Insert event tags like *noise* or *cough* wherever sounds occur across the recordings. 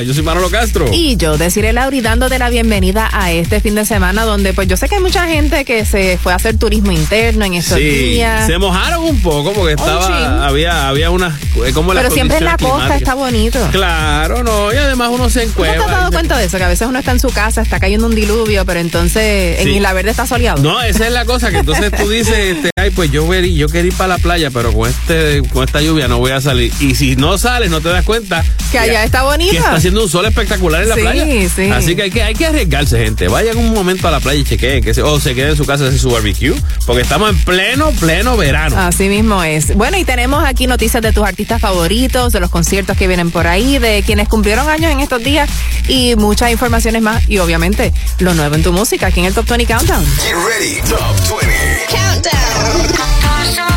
Yo soy Manolo Castro. Y yo, deciré Lauri, dándote la bienvenida a este fin de semana donde pues yo sé que hay mucha gente que se fue a hacer turismo interno en estos sí, días. se mojaron un poco porque estaba, había, había unas, eh, como Pero siempre en la costa está bonito. Claro, no, y además uno se encuentra. ¿No te has dado cuenta de eso? Que a veces uno está en su casa, está cayendo un diluvio, pero entonces en Isla Verde está soleado. No, esa es la cosa, que entonces tú dices, *laughs* este, ay, pues yo, voy, yo quiero ir para la playa, pero con este, con esta lluvia no voy a salir. Y si no sales, no te das cuenta. Que allá está bonito. Haciendo un sol espectacular en la playa. Sí. Así que hay, que hay que arriesgarse, gente. Vayan un momento a la playa y chequeen. Que se, o se queden en su casa hacer su barbecue. Porque estamos en pleno, pleno verano. Así mismo es. Bueno, y tenemos aquí noticias de tus artistas favoritos, de los conciertos que vienen por ahí, de quienes cumplieron años en estos días y muchas informaciones más. Y obviamente, lo nuevo en tu música aquí en el Top 20 Countdown. Get ready, Top 20 Countdown.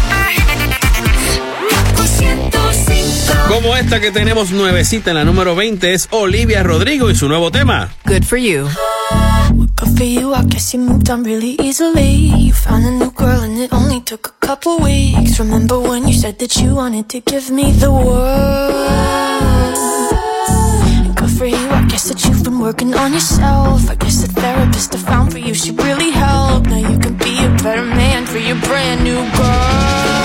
Como esta que tenemos nuevecita en la número 20 es Olivia Rodrigo y su nuevo tema. Good for you. Good for you, I guess you moved on really easily. You found a new girl and it only took a couple weeks. Remember when you said that you wanted to give me the world? Good for you, I guess that you've been working on yourself. I guess the therapist I found for you should really help. Now you can be a better man for your brand new girl.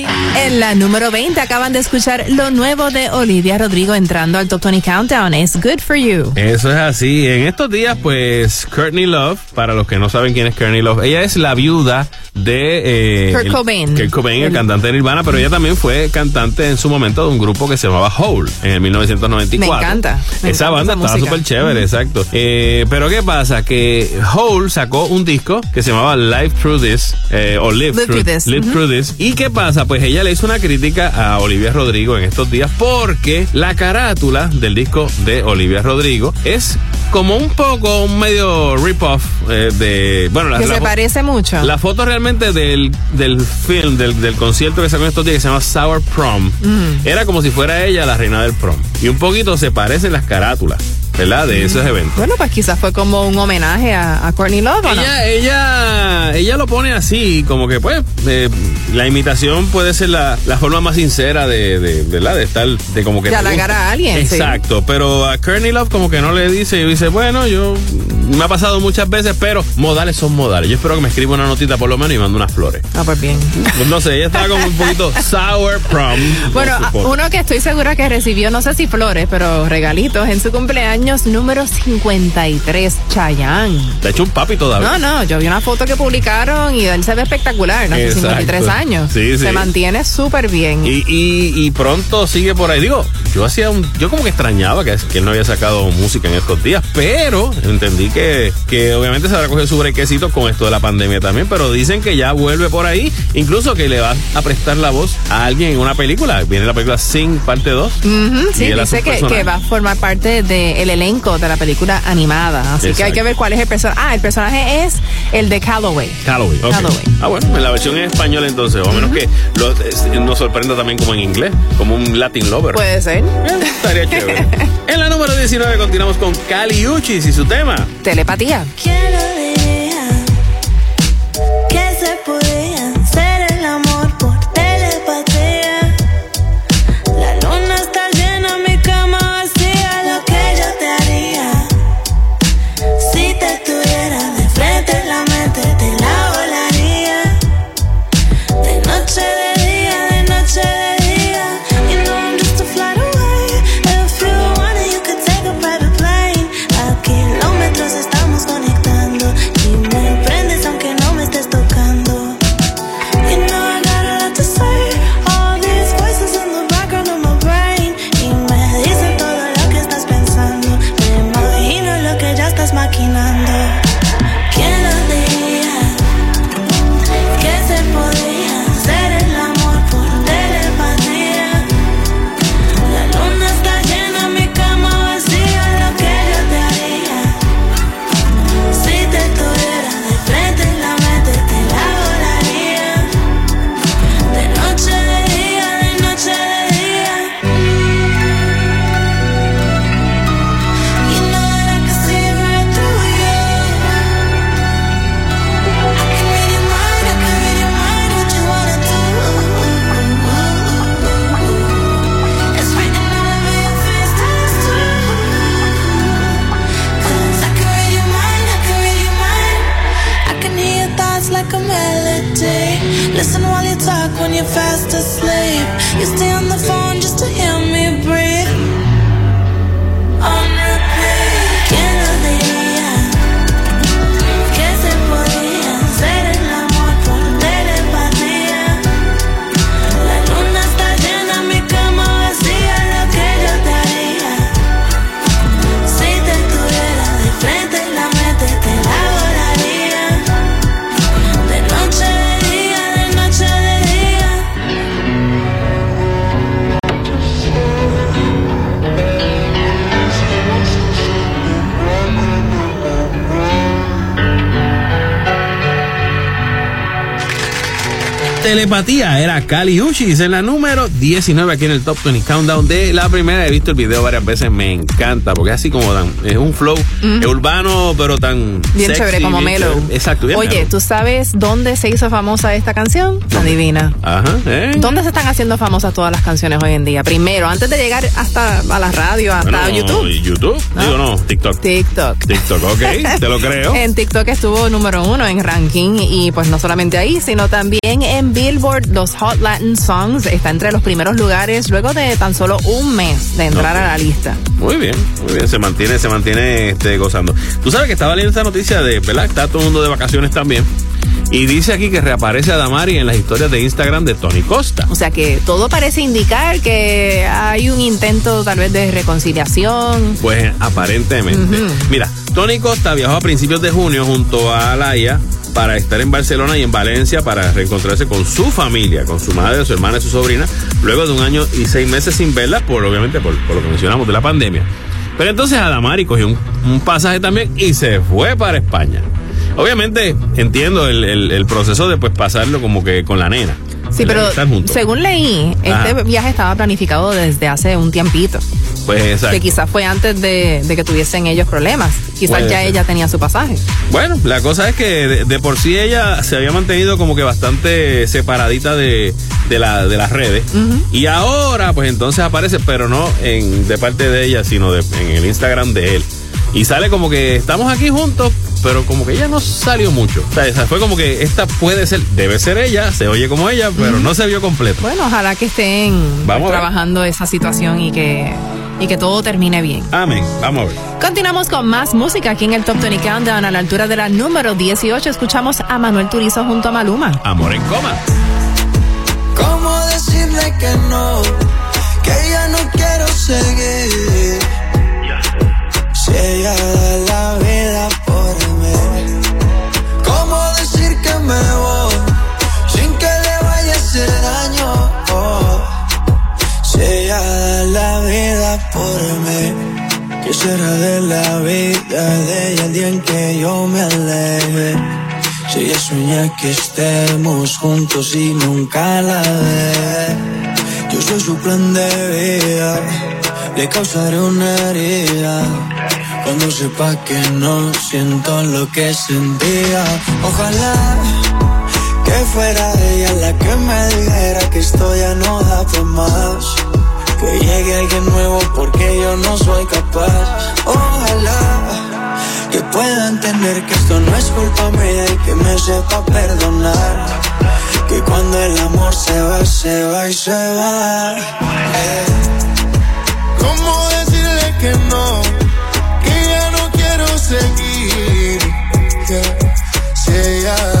En la número 20 acaban de escuchar lo nuevo de Olivia Rodrigo entrando al Top 20 Countdown. Es Good for You. Eso es así. En estos días, pues, Courtney Love, para los que no saben quién es Courtney Love, ella es la viuda de eh, Kurt Cobain. Kurt Cobain, el, cantante de Nirvana, pero ella también fue cantante en su momento de un grupo que se llamaba Hole en el 1994. Me encanta. esa banda estaba súper chévere, exacto. Eh, pero ¿qué pasa? Que Hole sacó un disco que se llamaba Live Through This, eh, o Live, Through, This. Live Through This. ¿Y qué pasa? Pues ella le hizo una crítica a Olivia Rodrigo en estos días porque la carátula del disco de Olivia Rodrigo es como un poco un medio rip-off eh, de... Bueno, la, que se parece mucho. La foto realmente del, del film, del, del, concierto que sacó en estos días que se llama Sour Prom, era como si fuera ella la reina del prom. Y un poquito se parecen las carátulas. ¿Verdad? De esos eventos. Bueno, pues quizás fue como un homenaje a, Courtney Love. ella, ella, ella lo pone así, como que pues eh, la imitación puede ser la, forma más sincera de, de, ¿verdad? De estar, de como que... De halagar a alguien. Exacto, pero a Courtney Love como que no le dice, y dice, bueno, yo me ha pasado muchas veces, pero modales son modales. Yo espero que me escriba una notita por lo menos y mande unas flores. Ah, pues bien. Pues no sé, ella estaba como un poquito *laughs* sour prom. Bueno, uno que estoy segura que recibió, no sé si flores, pero regalitos en su cumpleaños número 53, Chayanne. De hecho, un papi todavía. No, no, yo vi una foto que publicaron y él se ve espectacular, ¿no? 53 años. Sí, sí. Se mantiene súper bien. Y, y, pronto sigue por ahí. Digo, yo hacía un, yo como que extrañaba que, que él no había sacado música en estos días, pero entendí que, que obviamente se habrá cogido su brequecito con esto de la pandemia también, pero dicen que ya vuelve por ahí, incluso que le va a prestar la voz a alguien en una película. Viene la película Sing parte 2. sí, dice que, va a formar parte del elenco de la película animada. Así que hay que ver cuál es el personaje. Ah, el personaje es el de Calloway. Calloway, Ah, bueno, en la versión en español entonces, o a menos que nos sorprenda también como en inglés, como un Latin Lover. Puede ser. Eh, estaría chévere. *laughs* en la número 19 continuamos con Cali Uchis y su tema. Telepatía. Telepatía era Kali Uchis en la número 19 aquí en el Top 20 Countdown de la primera. He visto el video varias veces, me encanta porque es así como tan, es un flow urbano, pero tan. Bien chévere, como mellow. Exacto. Oye, ¿tú sabes dónde se hizo famosa esta canción? Adivina. Ajá. ¿eh? ¿Dónde se están haciendo famosas todas las canciones hoy en día? Primero, antes de llegar hasta a la radio, hasta YouTube. ¿YouTube? Digo, no, TikTok. TikTok. TikTok, ok, te lo creo. *laughs* En TikTok estuvo número uno en ranking y pues no solamente ahí, sino también en Bill Billboard, los Hot Latin Songs, está entre los primeros lugares luego de tan solo un mes de entrar a la lista. Muy bien, muy bien, se mantiene, se mantiene este, gozando. Tú sabes que estaba leyendo esta noticia de, ¿verdad? Está todo el mundo de vacaciones también. Y dice aquí que reaparece a Damari en las historias de Instagram de Tony Costa. O sea que todo parece indicar que hay un intento tal vez de reconciliación. Pues aparentemente. Mira, Tony Costa viajó a principios de junio junto a Laia para estar en Barcelona y en Valencia para reencontrarse con su familia, con su madre, su hermana y su sobrina, luego de un año y seis meses sin verla, por obviamente por, lo que mencionamos de la pandemia. Pero entonces Adamari cogió un, pasaje también y se fue para España. Obviamente entiendo el, proceso de pues pasarlo como que con la nena. Sí, pero según leí, este viaje estaba planificado desde hace un tiempito. Pues Que quizás fue antes de, que tuviesen ellos problemas. Quizás ya ella tenía su pasaje. Bueno, la cosa es que de, por sí ella se había mantenido como que bastante separadita de, la, de las redes. Y ahora, pues entonces aparece, pero no en, de parte de ella, sino de, en el Instagram de él. Y sale como que estamos aquí juntos, pero como que ella no salió mucho. O sea, fue como que esta puede ser, debe ser ella, se oye como ella, pero no se vio completo. Bueno, ojalá que estén trabajando esa situación y que y que todo termine bien. Amén. Vamos a ver. Continuamos con más música aquí en el Top 20 Countdown a la altura de la número 18. Escuchamos a Manuel Turizo junto a Maluma. Amor en coma. ¿Cómo decirle que no? Que ya no quiero seguir. Si ella da la vida por mí. ¿Cómo decir que me voy? Sin que le vaya a hacer daño. Si ella la vida por mí. ¿Qué será de la vida de ella el día en que yo me aleje? Si ella sueña que estemos juntos y nunca la ve. Yo soy su plan de vida, le causaré una herida. Cuando sepa que no siento lo que sentía. Ojalá que fuera ella la que me dijera que esto ya no da para más. Que llegue alguien nuevo porque yo no soy capaz. Ojalá que pueda entender que esto no es culpa mía y que me sepa perdonar. Que cuando el amor se va, se va y se va. Eh. ¿Cómo decirle que no? Que ya no quiero seguir. Ella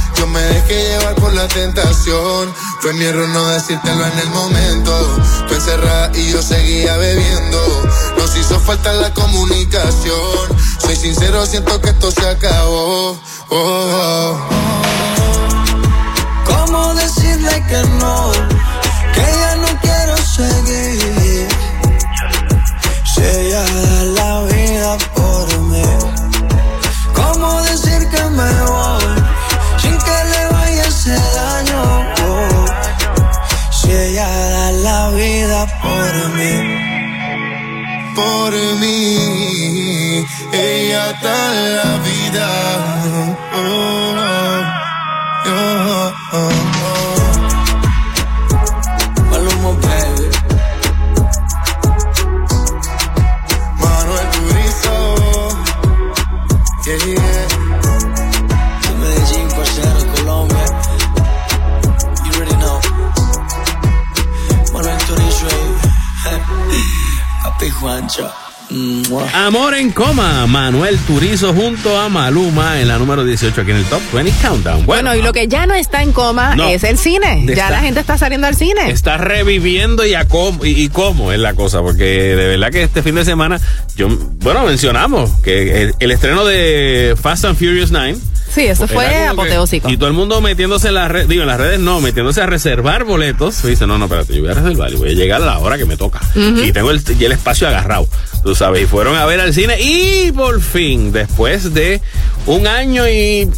Yo me dejé llevar por la tentación. Fue mi error no decírtelo en el momento. Fue encerrada y yo seguía bebiendo. Nos hizo falta la comunicación. Soy sincero, siento que esto se acabó. Oh, oh. ¿Cómo decirle que no? Que ya no quiero seguir. Por mí. Por mí, ella da la vida. Oh, oh, oh, Juancho. Amor en coma, Manuel Turizo junto a Maluma en la número 18 aquí en el Top 20 Countdown. Bueno, y lo que ya no está en coma es el cine. ya la gente está saliendo al cine. Está reviviendo y, a cómo, y, cómo es la cosa, porque de verdad que este fin de semana, yo, bueno, mencionamos que el, estreno de Fast and Furious 9 Sí, eso fue apoteósico. Y todo el mundo metiéndose en las redes, digo, en las redes no, metiéndose a reservar boletos. Y dice, no, no, espérate, yo voy a reservar y voy a llegar a la hora que me toca. Y tengo el, y el espacio agarrado, tú sabes. Y fueron a ver al cine y por fin, después de un año y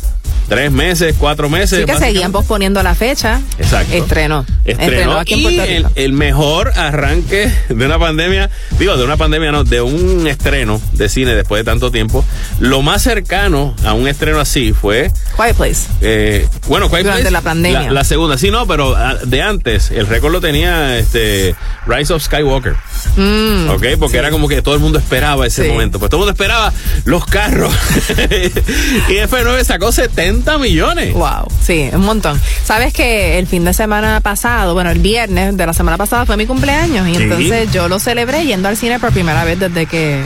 tres meses, cuatro meses. Sí, que seguían posponiendo la fecha. Exacto. Estreno. Estreno aquí en Puerto Rico. El, mejor arranque de una pandemia, digo, de una pandemia no, de un estreno de cine después de tanto tiempo. Lo más cercano a un estreno así fue... Quiet Place. Eh, bueno, Quiet Durante la pandemia. La, segunda, sí, no, pero ah, de antes, el récord lo tenía este Rise of Skywalker. Mm, ok, porque era como que todo el mundo esperaba ese momento. Pues todo el mundo esperaba los carros. *laughs* y F9 sacó 70 millones. Wow, sí, un montón. Sabes que el fin de semana pasado bueno, el viernes de la semana pasada fue mi cumpleaños y entonces yo lo celebré yendo al cine por primera vez desde que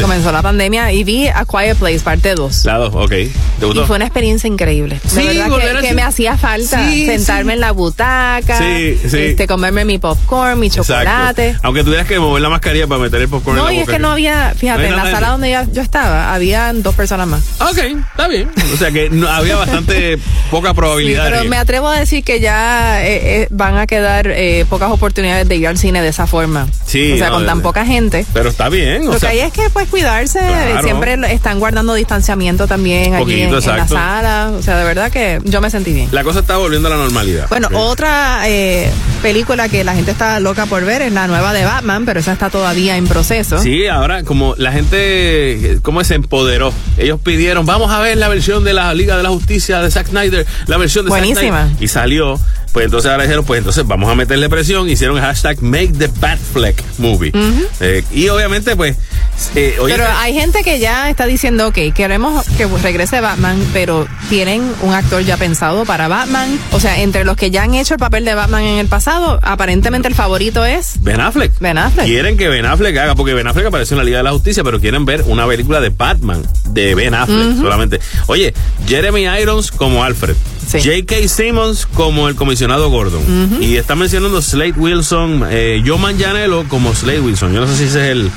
comenzó la pandemia y vi A Quiet Place parte 2. La 2, ok. ¿Te gustó? Y fue una experiencia increíble. De verdad que, me hacía falta sentarme en la butaca, este, comerme mi popcorn, mi chocolate. Aunque tuvieras que mover la mascarilla para meter el popcorn en la boca. No, y es que no había, fíjate, en la sala donde yo, estaba, habían dos personas más. Ok, está bien. O sea que no, había bastante poca probabilidad. pero me atrevo a decir que ya eh, eh, van a quedar eh, pocas oportunidades de ir al cine de esa forma. Sí. O sea, con tan poca gente. Pero está bien. Lo que hay es que pues cuidarse. Siempre están guardando distanciamiento también allí en, la sala. O sea, de verdad que yo me sentí bien. La cosa está volviendo a la normalidad. Bueno, otra película que la gente está loca por ver es la nueva de Batman, pero esa está todavía en proceso. Sí, ahora como la gente, ¿cómo se empoderó? Ellos pidieron, vamos a ver la versión de la Liga de la Justicia de Zack Snyder, la versión de Buenísima. Zack Snyder. Y salió pues entonces ahora dijeron, pues entonces vamos a meterle presión. Hicieron el hashtag Make the Batfleck Movie. Eh, y obviamente, pues. Eh, pero hay gente que ya está diciendo, ok, queremos que regrese Batman, pero tienen un actor ya pensado para Batman. O sea, entre los que ya han hecho el papel de Batman en el pasado, aparentemente el favorito es. Ben Affleck. Ben Affleck. Quieren que Ben Affleck haga, porque Ben Affleck apareció en la Liga de la Justicia, pero quieren ver una película de Batman de Ben Affleck solamente. Oye, Jeremy Irons como Alfred. J.K. Simmons como el comisionado Gordon. Y está mencionando Slade Wilson, eh, Joe Manganiello como Slade Wilson. Yo no sé si ese es el,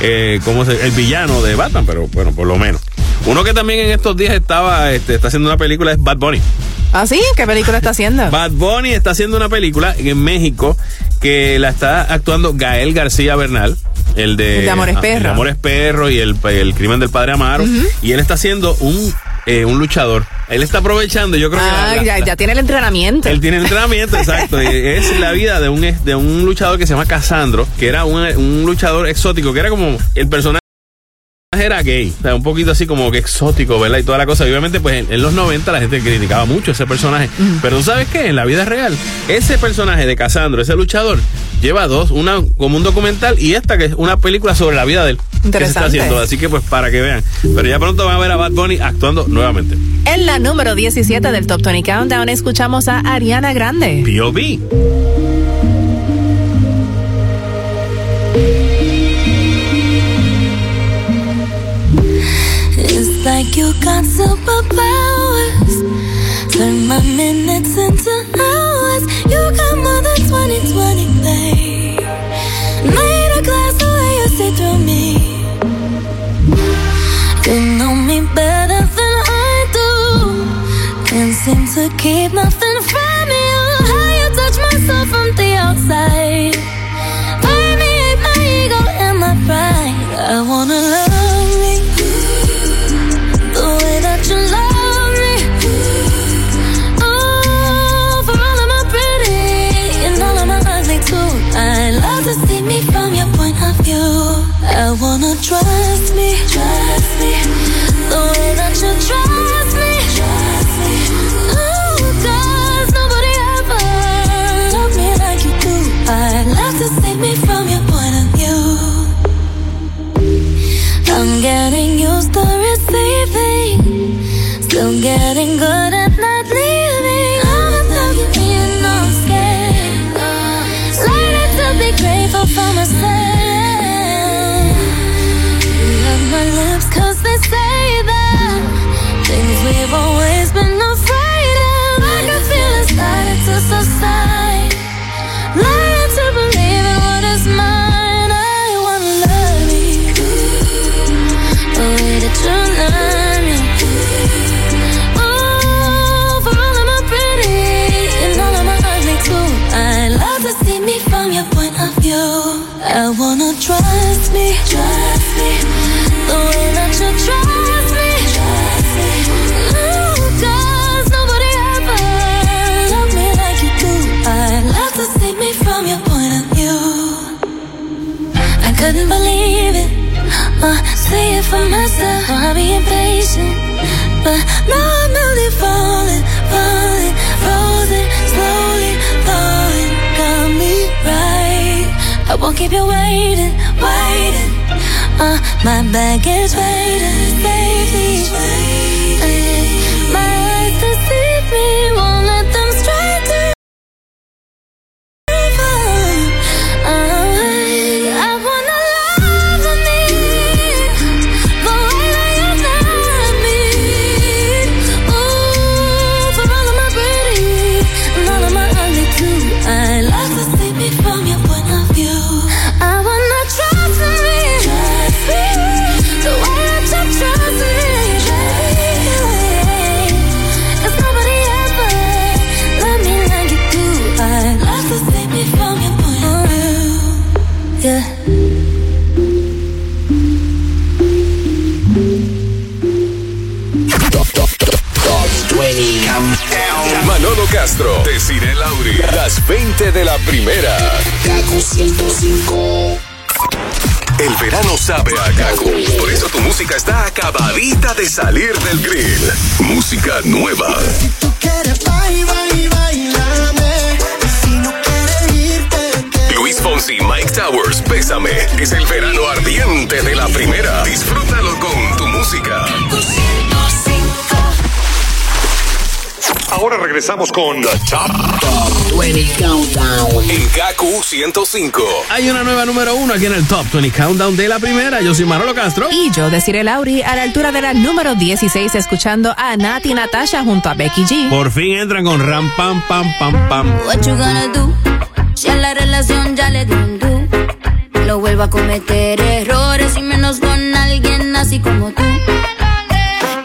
eh, ¿cómo el villano de Batman, pero bueno, por lo menos. Uno que también en estos días estaba, este, está haciendo una película es Bad Bunny. ¿Ah, sí? ¿Qué película está haciendo? *laughs* Bad Bunny está haciendo una película en México que la está actuando Gael García Bernal. El de, el de Amores Perro. El de Amores Perro y el, el crimen del padre Amaro. Y él está haciendo un eh, un luchador. Él está aprovechando, yo creo que. Ah, ya, tiene el entrenamiento. Él tiene el entrenamiento, exacto. *laughs* es la vida de un, de un luchador que se llama Casandro, que era un, un luchador exótico, que era como el personaje era gay, o sea, un poquito así como que exótico, ¿verdad? Y toda la cosa. obviamente, pues en, los 90 la gente criticaba mucho ese personaje. Pero ¿tú sabes qué? En la vida real, ese personaje de Casandro, ese luchador, lleva dos, una como un documental y esta que es una película sobre la vida de él. Interesante. Que se está haciendo. Así que pues para que vean. Pero ya pronto van a ver a Bad Bunny actuando nuevamente. En la número 17 del Top 20 Countdown escuchamos a Ariana Grande. P.O.B. like you got superpowers. Turn my minutes into hours. You got more than 2020, babe. To keep nothing from you. How you touch my soul from the outside. Permeate my ego and my pride. I wanna won't keep you waiting, waiting. Uh, my bag is waiting, baby. My eyes deceive me. Castro, Desiree Lauri, las 20 de la primera. Kaku 105. El verano sabe a Kaku. Por eso tu música está acabadita de salir del grill. Música nueva. Si tú quieres, baila y bailame. Si no quieres irte, Luis Fonsi, Mike Towers, Pésame. Es el verano ardiente de la primera. Disfrútalo con tu música. Ahora regresamos con The Top 20 Countdown en Kaku 105. Hay una nueva número uno aquí en el Top 20 Countdown de la primera. Yo soy Manolo Castro. Y yo, Desiree Lauri, a la altura de la número 16, escuchando a Nati Natasha junto a Becky G. Por fin entran con ram, pam, pam, pam, pam. What you gonna do? Si a la relación ya le di un do. No vuelvo a cometer errores y menos con alguien así como tú.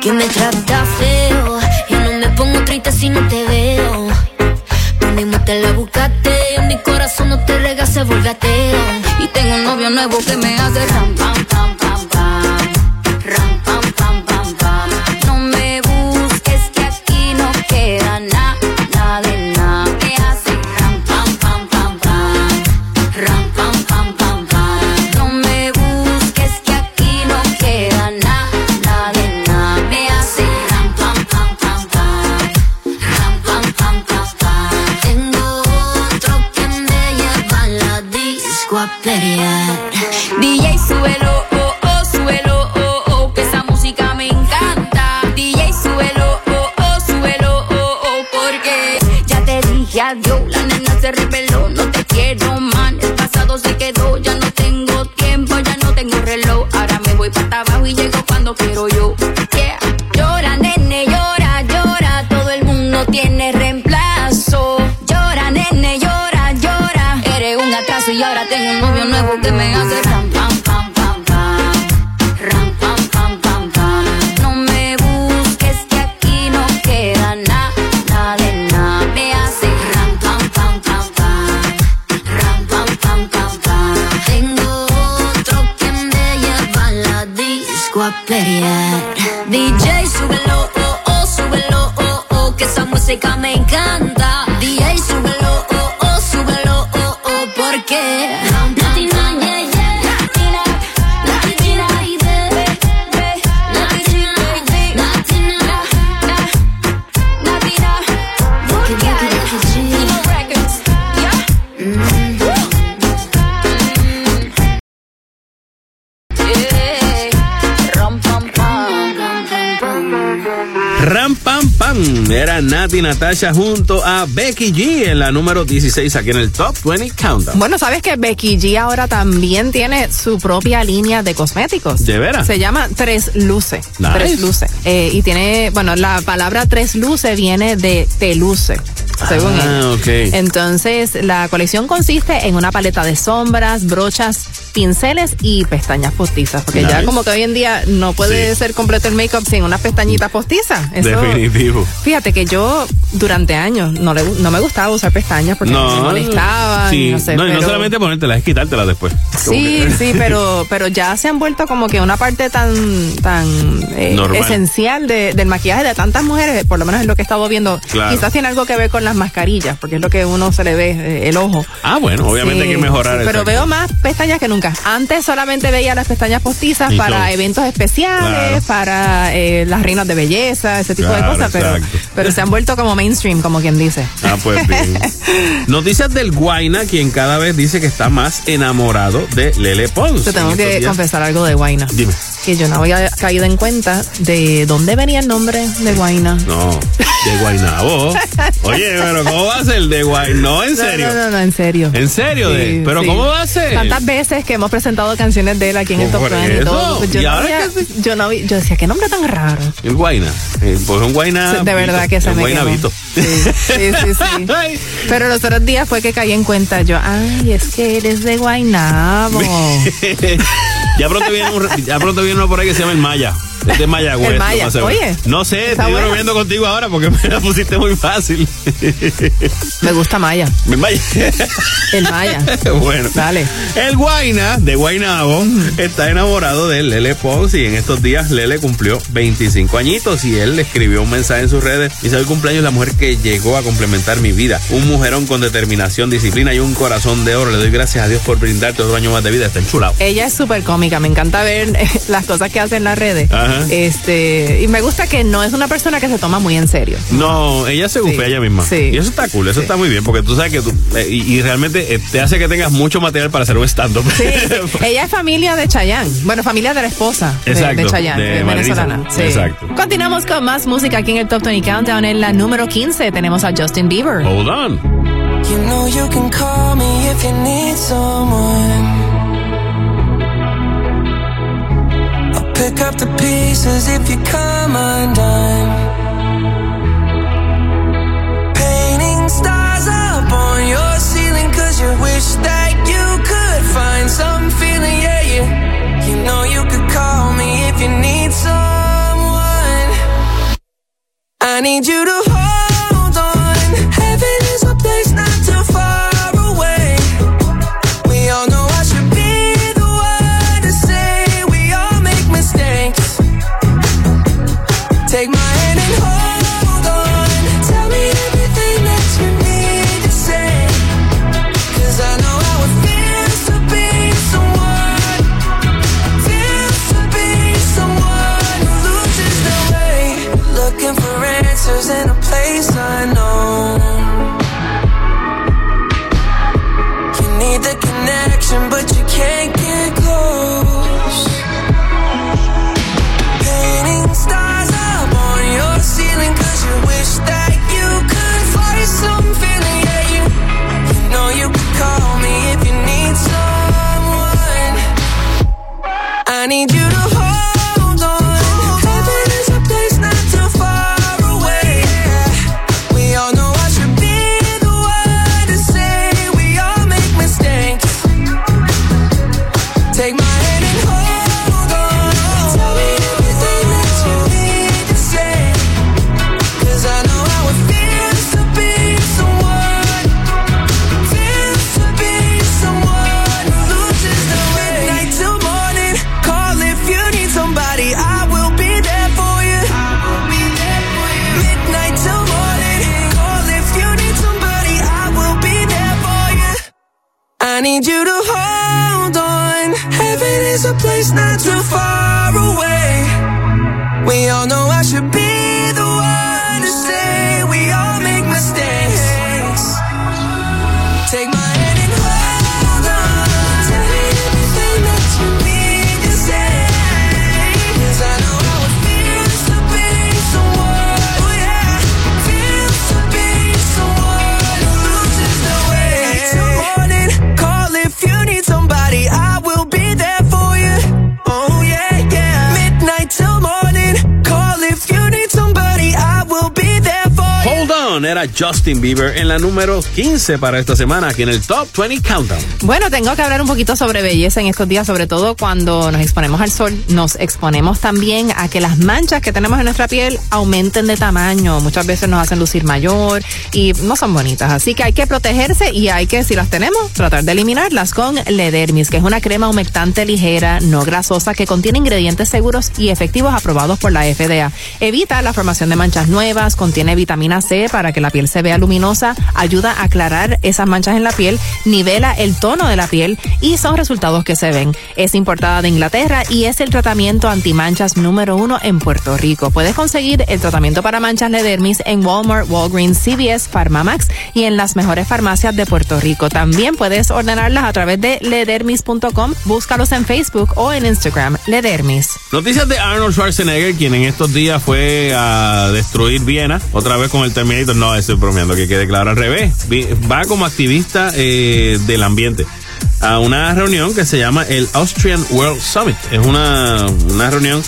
Que me trata feo si no te veo. Tú mismo te la buscaste, mi corazón no te rega, se vuelve ateo. Y tengo un novio nuevo que me hace ram, pam, pam, pam. Se rebeló, no te quiero, man. El pasado se quedó, ya no tengo tiempo, ya no tengo reloj. Ahora me voy para abajo y llego cuando quiero yo. Yeah. Llora, nene, llora, llora. Todo el mundo tiene DJ, súbelo, oh, oh, súbelo, oh, oh, que esa música me encanta. Era Nati Natasha junto a Becky G en la número 16 aquí en el Top 20 Countdown. Bueno, ¿sabes que Becky G ahora también tiene su propia línea de cosméticos? ¿De veras? Se llama Tres Luce. Nice. Tres Luce. Eh, y tiene, bueno, la palabra Tres Luce viene de Te Luce. Según Ah, él. Entonces, la colección consiste en una paleta de sombras, brochas, pinceles y pestañas postizas. Porque ya como que hoy en día no puede Sí. ser completo el make-up sin unas pestañitas postizas. Eso- Definitivo. Fíjate que yo durante años no, le, no me gustaba usar pestañas porque me molestaban. Sí, no sé, no, no solamente ponértelas, es quitártelas después. Sí, que- sí, pero, *laughs* pero ya se han vuelto como que una parte tan, tan eh, esencial de- del maquillaje de tantas mujeres, por lo menos es lo que he estado viendo. Claro. Quizás tiene algo que ver con las mascarillas, porque es lo que uno se le ve, eh, el ojo. Ah, bueno, obviamente Sí, hay que mejorar sí, Pero veo más pestañas que nunca. Antes solamente veía las pestañas postizas Y para eventos especiales, Claro. para eh, las reinas de belleza, ese tipo Claro, de cosas, pero, pero se han vuelto como mainstream, como quien dice. Ah, pues bien. *laughs* Noticias del Guaina, quien cada vez dice que está más enamorado de Lele Pons. Te tengo En que días- confesar algo de Guaina. Dime. Que yo no había caído en cuenta de dónde venía el nombre de Guaina. No, de Guainabo. Oye, pero ¿cómo va a ser de Guainabo? No, en serio. No, no, no, no, en serio. ¿En serio? de- Sí, ¿Pero sí. cómo va a ser? Tantas veces que hemos presentado canciones de él aquí en el Top Por 20 y todo. pues yo, ¿Y no ahora había- qué yo no vi- yo decía, qué nombre tan raro. El Guaina. Eh, Pues un Guaina. de verdad que se me quemó. Guainabito. Sí, sí, sí. *laughs* Pero los otros días fue que caí en cuenta yo, ay, es que eres de Guainabo. *laughs* ya pronto viene un, ya pronto viene uno por ahí que se llama el Maya. Es de Mayagüez. El Maya. Oye. No sé, estoy bromeando contigo ahora porque *laughs* me la pusiste muy fácil. me gusta Maya. *laughs* Maya. El Maya. *laughs* bueno. Dale. El Guaina de Guainabo está enamorado de Lele Pons y en estos días Lele cumplió 25 añitos y él le escribió un mensaje en sus redes. Dice, el cumpleaños la mujer que llegó a complementar mi vida. Un mujerón con determinación, disciplina y un corazón de oro. Le doy gracias a Dios por brindarte otro año más de vida. Está enchulado. Ella es súper cómica. Me encanta ver las cosas que hace en las redes. Este, y me gusta que no es una persona que se toma muy en serio. No, ella se gufea ella misma. Sí. Y eso está cool, eso está muy bien, porque tú sabes que tú, eh, y, realmente eh, te hace que tengas mucho material para hacer un stand-up. Sí. *laughs* ella es familia de Chayanne. Bueno, familia de la esposa de, de Chayanne, venezolana. Sí. Exacto. Continuamos con más música aquí en el Top 20 Countdown. En la número 15 tenemos a Justin Bieber. Hold on. You know you can call me if you need someone. Pick up the pieces if you come undone. Painting stars up on your ceiling cause you wish that you could find some feeling, yeah, yeah. You know you could call me if you need someone. I need you to hold Justin Bieber en la número 15 para esta semana aquí en el Top 20 Countdown. Bueno, tengo que hablar un poquito sobre belleza en estos días, sobre todo cuando nos exponemos al sol, nos exponemos también a que las manchas que tenemos en nuestra piel aumenten de tamaño. Muchas veces nos hacen lucir mayor y no son bonitas. Así que hay que protegerse y hay que, si las tenemos, tratar de eliminarlas con Ledermis, que es una crema humectante ligera, no grasosa, que contiene ingredientes seguros y efectivos aprobados por la FDA. Evita la formación de manchas nuevas, contiene vitamina C para que la piel se vea luminosa, ayuda a aclarar esas manchas en la piel, nivela el tono de la piel y son resultados que se ven. Es importada de Inglaterra y es el tratamiento antimanchas número uno en Puerto Rico. Puedes conseguir el tratamiento para manchas Ledermis en Walmart, Walgreens, CVS, Pharmamax y en las mejores farmacias de Puerto Rico. También puedes ordenarlas a través de ledermis.com. Búscalos en Facebook o en Instagram, Ledermis. Noticias de Arnold Schwarzenegger, quien en estos días fue a destruir Viena, otra vez con el Terminator. No, estoy bromeando, que quede claro al revés. Va como activista eh, del ambiente a una reunión que se llama el Austrian World Summit. Es una, una reunión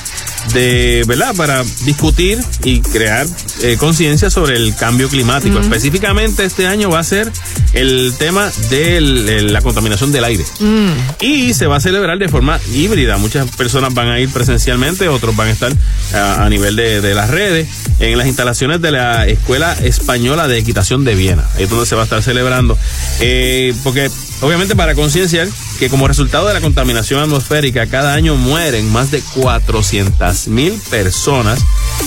de, ¿verdad? Para discutir y crear eh, conciencia sobre el cambio climático. Específicamente este año va a ser el tema de la contaminación del aire. Mm. Y se va a celebrar de forma híbrida. Muchas personas van a ir presencialmente, otros van a estar a, nivel de, las redes, en las instalaciones de la Escuela Española de Equitación de Viena. Ahí es donde se va a estar celebrando. Eh, porque obviamente para concienciar que como resultado de la contaminación atmosférica cada año mueren más de 400 mil personas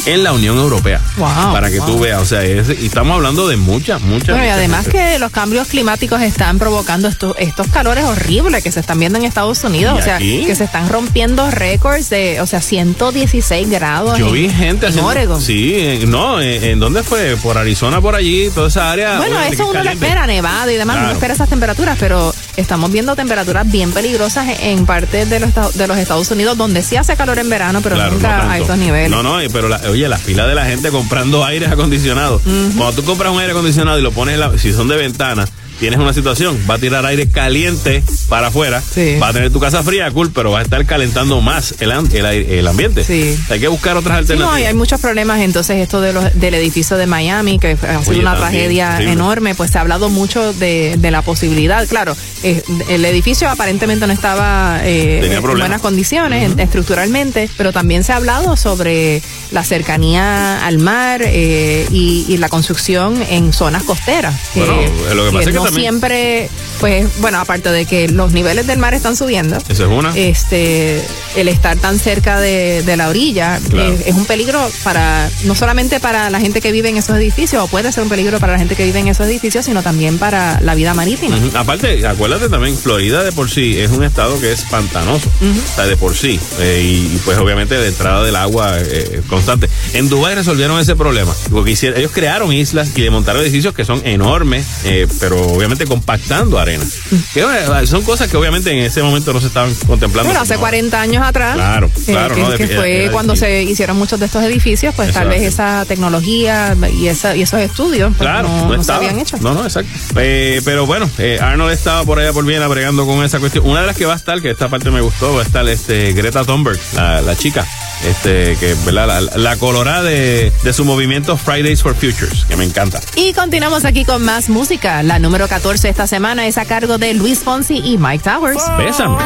en la Unión Europea. Wow, para que tú veas, o sea, y estamos hablando de muchas, muchas. Bueno, y además que los cambios climáticos están provocando estos, estos calores horribles que se están viendo en Estados Unidos, o sea, que se están rompiendo récords de, o sea, 116 grados. Yo vi gente en Oregon. Sí, no, en, dónde fue? Por Arizona, por allí, toda esa área. Bueno, eso uno lo espera, Nevada y demás, uno espera esas temperaturas, pero estamos viendo temperaturas bien peligrosas en partes de los, de los Estados Unidos donde sí hace calor en verano, pero nunca a estos niveles. No, no, pero oye, la fila de la gente comprando aires acondicionados. Cuando tú compras un aire acondicionado y lo pones, la, si son de ventana, tienes una situación, va a tirar aire caliente para afuera, va a tener tu casa fría, cool, pero va a estar calentando más el, el, ambiente. Sí. hay que buscar otras alternativas. no, hay muchos problemas, entonces esto de los, del edificio de Miami, que ha sido una tragedia enorme, pues se ha hablado mucho de, la posibilidad, claro, eh, el edificio aparentemente no estaba eh, en buenas condiciones estructuralmente, pero también se ha hablado sobre la cercanía al mar eh, y, la construcción en zonas costeras. Bueno, lo que pasa es que siempre, pues, bueno, aparte de que los niveles del mar están subiendo. Esa es una. Este, el estar tan cerca de, la orilla es, un peligro para, no solamente para la gente que vive en esos edificios, o puede ser un peligro para la gente que vive en esos edificios, sino también para la vida marítima. Aparte, acuérdate también, Florida de por sí es un estado que es pantanoso, o sea, de por sí, eh, y, pues obviamente de entrada del agua eh, constante. En Dubái resolvieron ese problema, porque hicieron, ellos crearon islas y montaron edificios que son enormes, eh, pero obviamente compactando arena. Que, son cosas que obviamente en ese momento no se estaban contemplando. Pero hace 40 años atrás. Claro, eh, claro. que, fue cuando se hicieron muchos de estos edificios, pues tal vez esa tecnología y, esa, y esos estudios pues, no, se habían hecho. No, no, exacto. Eh, pero bueno, eh, Arnold estaba por allá por bien bregando con esa cuestión. Una de las que va a estar, que esta parte me gustó, va a estar este, Greta Thunberg, la, chica, este, que, ¿verdad? La, colorada de, de su movimiento Fridays for Futures, que me encanta. Y continuamos aquí con más música. La número 14 esta semana es a cargo de Luis Fonsi y Mike Towers. Bésame.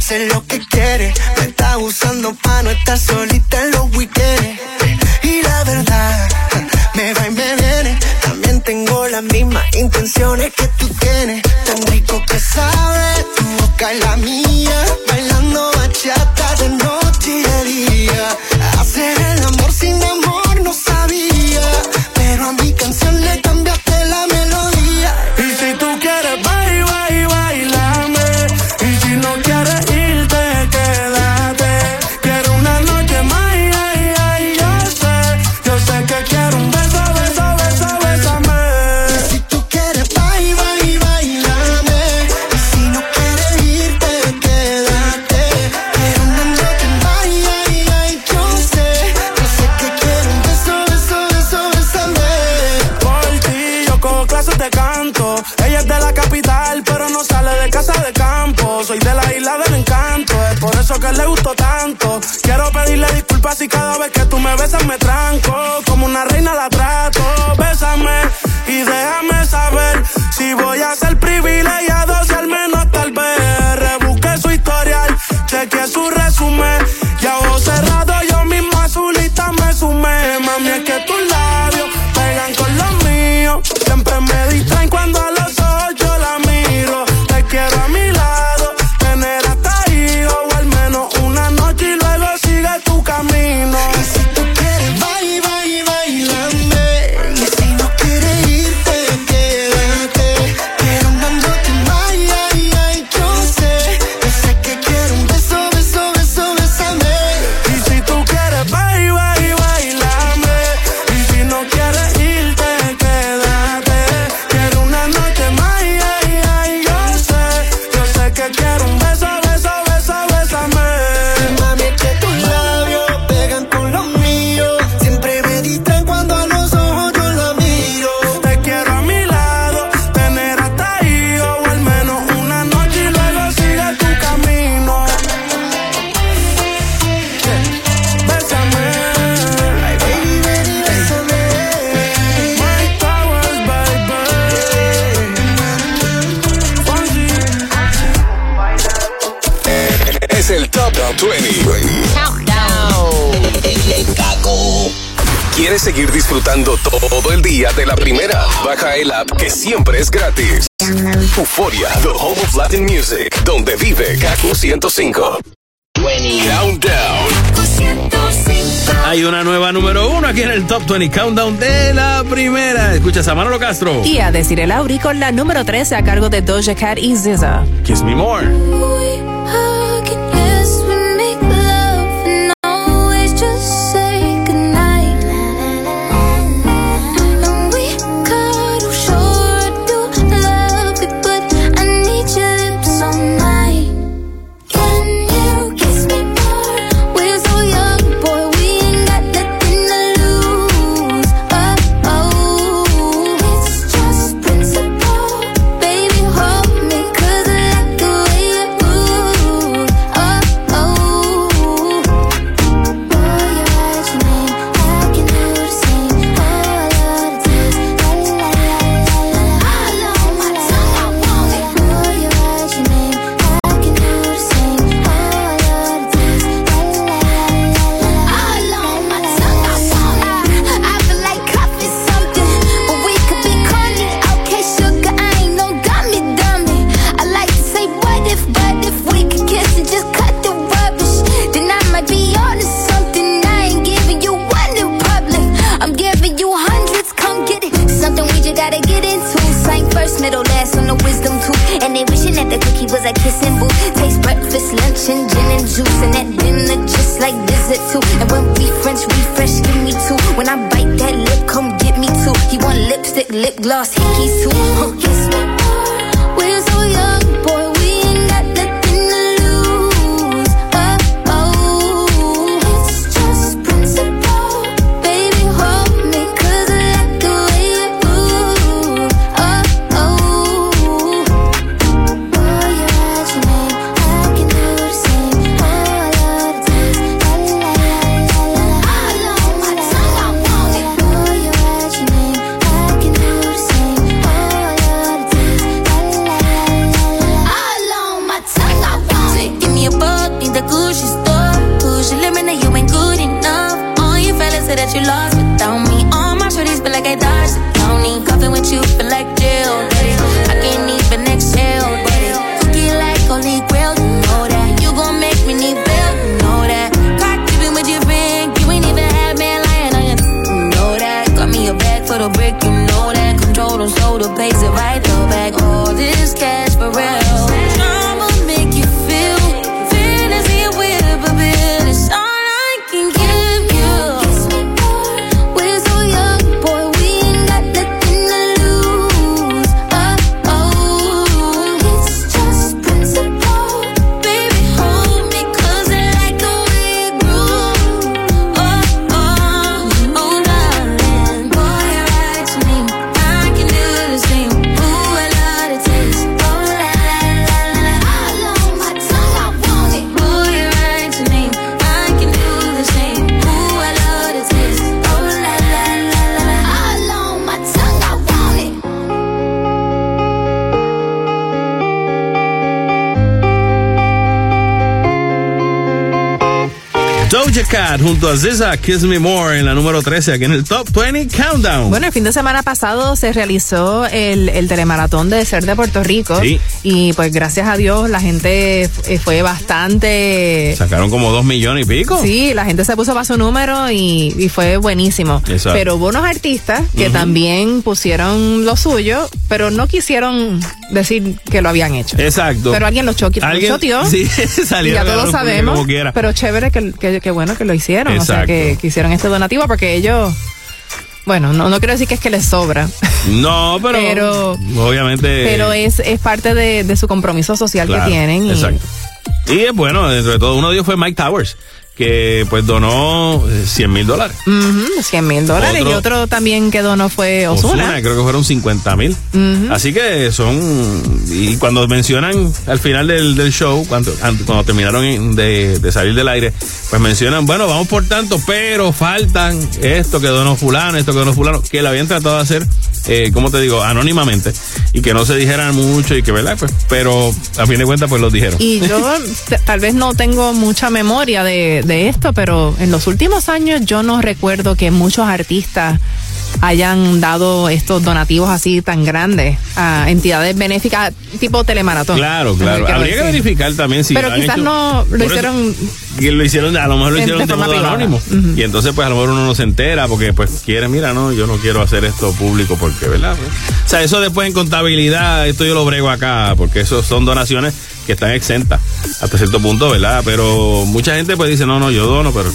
Sé lo que quiere, me está usando pa' no estar solita intenciones que tú cada vez que tú me besas me tranco. Como una reina la trato. Bésame y déjame saber si voy a ser disfrutando todo el día de la primera? Baja el app que siempre es gratis. Euforia, the home of Latin music, donde vive Kaku 105. Countdown. Hay una nueva número uno aquí en el Top 20 Countdown de la primera. Escuchas a Manolo Castro. Y a decir el Auri con la número 13 a cargo de Doja Cat y SZA. Kiss Me More. Junto a Ziza, Kiss Me More en la número 13 aquí en el Top 20 Countdown. Bueno, el fin de semana pasado se realizó el, el telemaratón de Ser de Puerto Rico. Y pues gracias a Dios la gente eh, fue bastante... Sacaron como dos millones y pico. Sí, la gente se puso para su número y, fue buenísimo. Pero hubo unos artistas que también pusieron lo suyo, pero no quisieron decir que lo habían hecho. Exacto. Pero alguien lo choqueó. *laughs* Sí, *laughs* salió. Ya todos sabemos. Pero chévere que, bueno que lo hicieron. O sea, que, que hicieron este donativo porque ellos bueno, no, no quiero decir que es que les sobra. *laughs* No, pero, obviamente. Pero es, es parte de, su compromiso social que tienen. Exacto. Y es bueno, dentro de todo, uno de ellos fue Mike Towers que pues donó 100 mil dólares. 100 mil dólares. y otro también que donó fue Osuna. creo que fueron 50 mil. Así que son. Y cuando mencionan al final del, del show, cuando, cuando terminaron de, de, salir del aire, pues mencionan, bueno, vamos por tanto, pero faltan esto que donó Fulano, esto que donó Fulano, que lo habían tratado de hacer, eh, como te digo, anónimamente y que no se dijeran mucho y que, ¿verdad? Pues, pero a fin de cuentas, pues los dijeron. Y yo *laughs* tal vez no tengo mucha memoria de de esto, pero en los últimos años yo no recuerdo que muchos artistas hayan dado estos donativos así tan grandes a entidades benéficas tipo telemaratón. Claro, claro. Habría que verificar también si. Pero quizás no lo hicieron. y lo hicieron, a lo mejor lo hicieron de, modo anónimo. Y entonces, pues a lo mejor uno no se entera porque, pues, quiere, mira, no, yo no quiero hacer esto público porque, ¿verdad? O sea, eso después en contabilidad, esto yo lo brego acá porque eso son donaciones que están exentas hasta cierto punto, ¿verdad? Pero mucha gente pues dice, no, no, yo dono, pero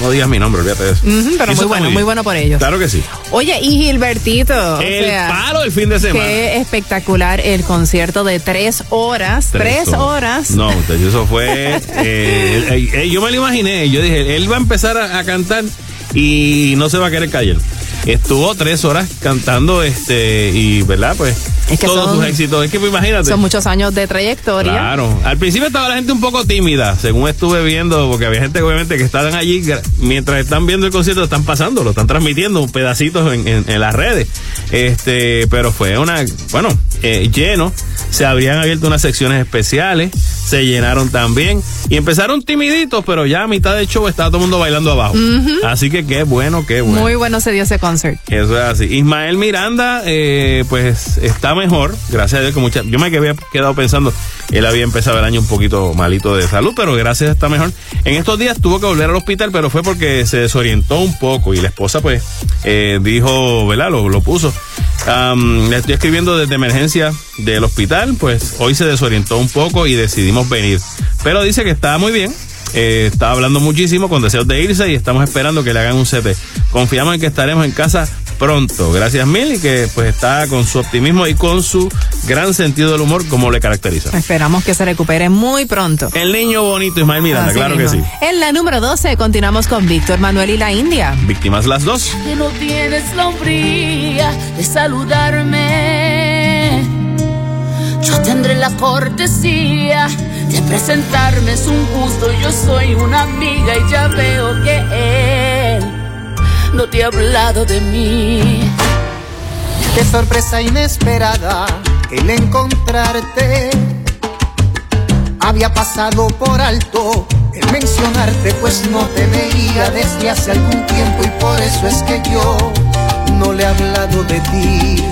no digas mi nombre, olvídate de eso. pero muy bueno, muy, bueno por ellos. Claro que sí. Oye, y Gilbertito. El palo del fin de semana. Qué espectacular el concierto de tres horas. Tres, horas. No, eso fue. Eh, eh, yo me lo imaginé. Yo dije, él va a empezar a, a cantar y no se va a querer callar estuvo tres horas cantando este y verdad pues todos sus éxitos. Es que pues, imagínate. son muchos años de trayectoria. Claro. Al principio estaba la gente un poco tímida según estuve viendo porque había gente obviamente que estaban allí mientras están viendo el concierto están pasando lo están transmitiendo pedacitos en, en, las redes. Este pero fue una bueno eh, lleno. Se habrían abierto unas secciones especiales se llenaron también y empezaron timiditos pero ya a mitad del show estaba todo el mundo bailando abajo así que qué bueno qué bueno muy bueno se dio ese concierto eso es así. Ismael Miranda, eh, pues está mejor, gracias a Dios. Que mucha, yo me había quedado pensando, él había empezado el año un poquito malito de salud, pero gracias está mejor. En estos días tuvo que volver al hospital, pero fue porque se desorientó un poco y la esposa, pues, eh, dijo, ¿verdad? Lo, lo puso. le estoy escribiendo desde emergencia del hospital, pues hoy se desorientó un poco y decidimos venir. Pero dice que está muy bien, eh, está hablando muchísimo con deseos de irse y estamos esperando que le hagan un CT. Confiamos en que estaremos en casa pronto. Gracias mil y que pues está con su optimismo y con su gran sentido del humor como le caracteriza. Esperamos que se recupere muy pronto. El niño bonito Ismael Miranda, claro que sí. En la número 12 continuamos con Víctor Manuel y la India. Víctimas las dos. Que no tienes la de saludarme. Yo tendré la cortesía de presentarme es un gusto, yo soy una amiga y ya veo que él no te ha hablado de mí. Qué sorpresa inesperada el encontrarte. Había pasado por alto el mencionarte, pues no te veía desde hace algún tiempo y por eso es que yo no le he hablado de ti.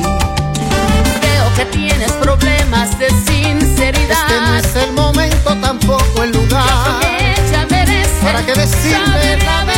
Veo que tienes problemas de sinceridad. Este no es el momento, tampoco el lugar. ella merece para que decirme la verdad.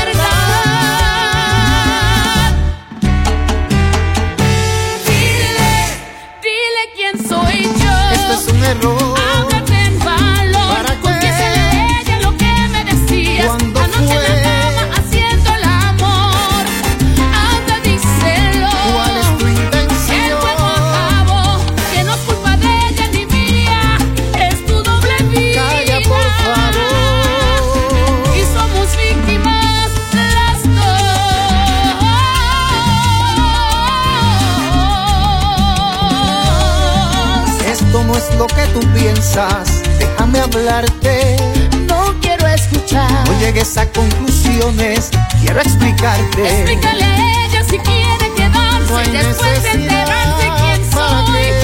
Lo que tú piensas, déjame hablarte. No quiero escuchar. No llegues a conclusiones, quiero explicarte. Explícale a ella si quiere quedarse después de enterarse quién soy.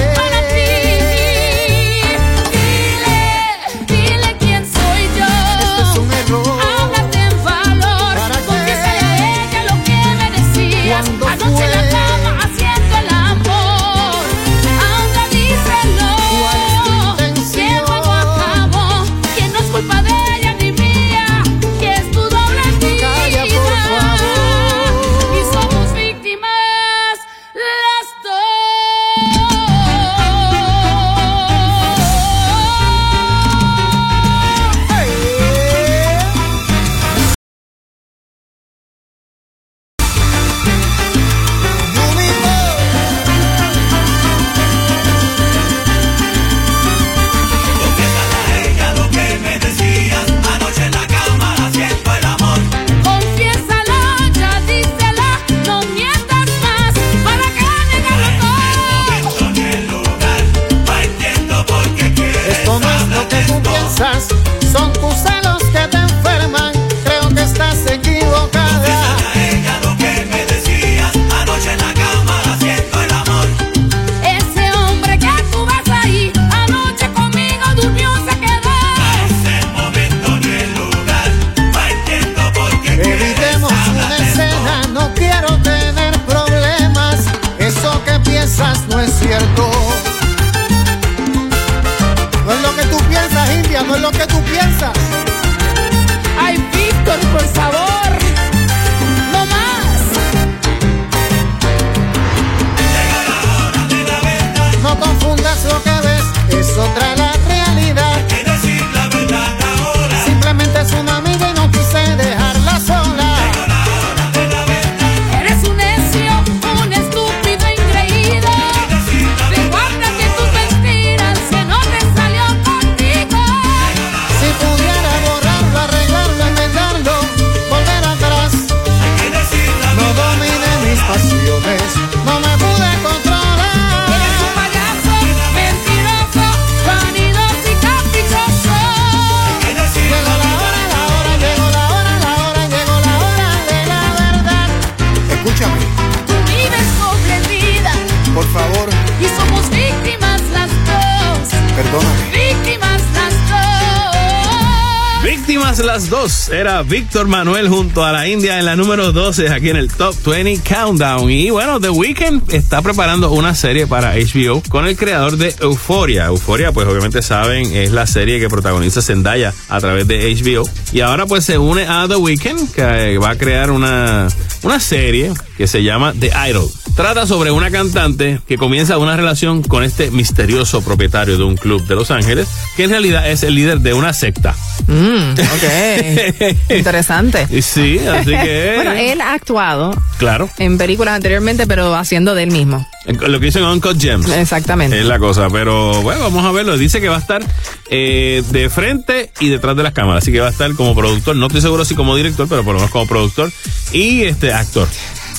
Víctor Manuel junto a la India en la número 12 aquí en el Top 20 Countdown. Y bueno, The Weeknd está preparando una serie para HBO con el creador de Euphoria. Euphoria, pues obviamente saben, es la serie que protagoniza Zendaya a través de HBO. Y ahora pues se une a The Weeknd que va a crear una, una serie que se llama The Idol. Trata sobre una cantante que comienza una relación con este misterioso propietario de un club de Los Ángeles, que en realidad es el líder de una secta. Mm, ok. *laughs* Interesante. Sí, así que. *laughs* Bueno, él ha actuado Claro. en películas anteriormente, pero haciendo de él mismo. Lo que dicen Uncut Gems. Exactamente. Es la cosa, pero bueno, vamos a verlo. Dice que va a estar eh, de frente y detrás de las cámaras, así que va a estar como productor. No estoy seguro si como director, pero por lo menos como productor y este actor.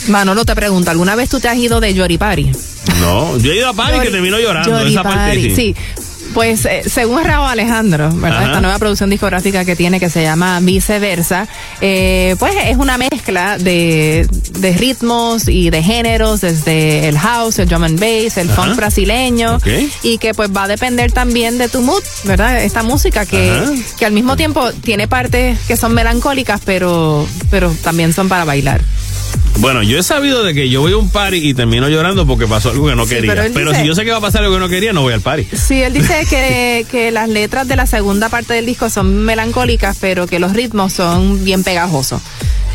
Manolo te pregunta, ¿alguna vez tú te has ido de Yoripari? No, yo he ido a Party que terminó llorando. Esa parte sí. sí. Pues eh, según Raúl Alejandro, ¿verdad? Ajá. Esta nueva producción discográfica que tiene que se llama Viceversa, eh, pues es una mezcla de, de ritmos y de géneros, desde el house, el drum and bass, el Ajá. funk brasileño, y que pues va a depender también de tu mood, ¿verdad? Esta música que, que al mismo tiempo tiene partes que son melancólicas, pero, pero también son para bailar. Bueno, yo he sabido de que yo voy a un party y termino llorando porque pasó algo que no Sí, quería. pero Pero, él dice- si yo sé que va a pasar algo que no quería, no voy al party. Sí, él dice *laughs* que, que las letras de la segunda parte del disco son melancólicas, pero que los ritmos son bien pegajosos.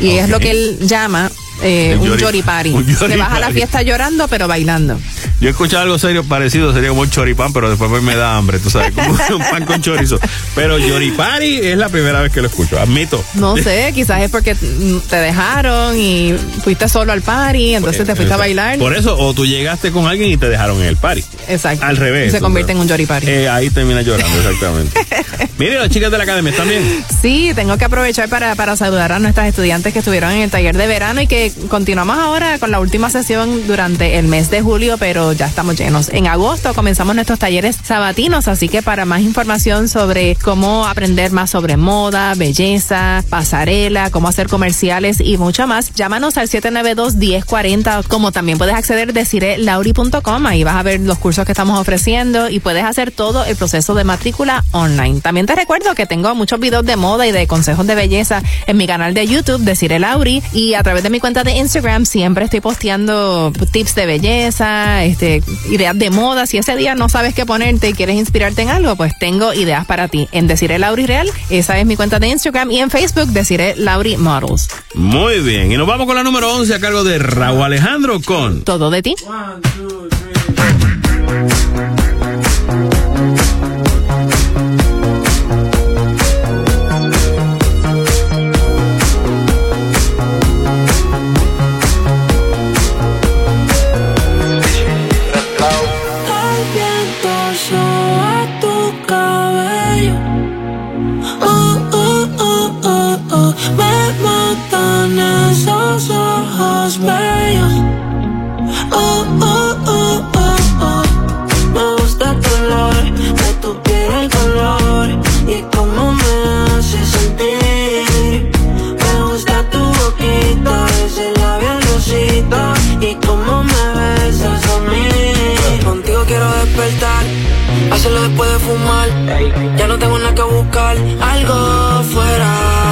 Y es lo que él llama eh, un llori Te vas a la fiesta llorando, pero bailando. Yo he escuchado algo serio parecido, sería como un choripán, pero después me da hambre, tú sabes, como *laughs* un pan con chorizo. Pero yoripari es la primera vez que lo escucho, admito. No sé, quizás es porque mm, te dejaron y fuiste solo al party, entonces te fuiste a bailar. Por eso, o tú llegaste con alguien y te dejaron en el party. Exacto. Al revés. Se convierte en un llori party. Eh, ahí termina llorando, exactamente. *laughs* Mire, las chicas de la academia, ¿están bien? Sí, tengo que aprovechar para, para saludar a nuestras estudiantes que estuvieron en el taller de verano y que continuamos ahora con la última sesión durante el mes de julio, pero ya estamos llenos. En agosto comenzamos nuestros talleres sabatinos, así que para más información sobre cómo aprender más sobre moda, belleza, pasarela, cómo hacer comerciales y mucho más, llámanos al 792-1040, como también puedes acceder de cirelauri.com, ahí vas a ver los cursos que estamos ofreciendo y puedes hacer todo el proceso de matrícula online. También te recuerdo que tengo muchos videos de moda y de consejos de belleza en mi canal de YouTube de Cire Lauri y a través de mi cuenta de Instagram siempre estoy posteando tips de belleza, este, ideas de moda. Si ese día no sabes qué ponerte y quieres inspirarte en algo, pues tengo ideas para ti. En Deciré Lauri Real, esa es mi cuenta de Instagram y en Facebook Deciré Lauri Models. Muy bien, y nos vamos con la número 11 a cargo de Raúl Alejandro con... Todo de ti. Oh, oh, oh, oh, oh. Me gusta el color de tu piel, el color y cómo me hace sentir. Me gusta tu boquita, ese labial rosita y cómo me besas a mí. Contigo quiero despertar, hacerlo después de fumar. Ya no tengo nada que buscar, algo fuera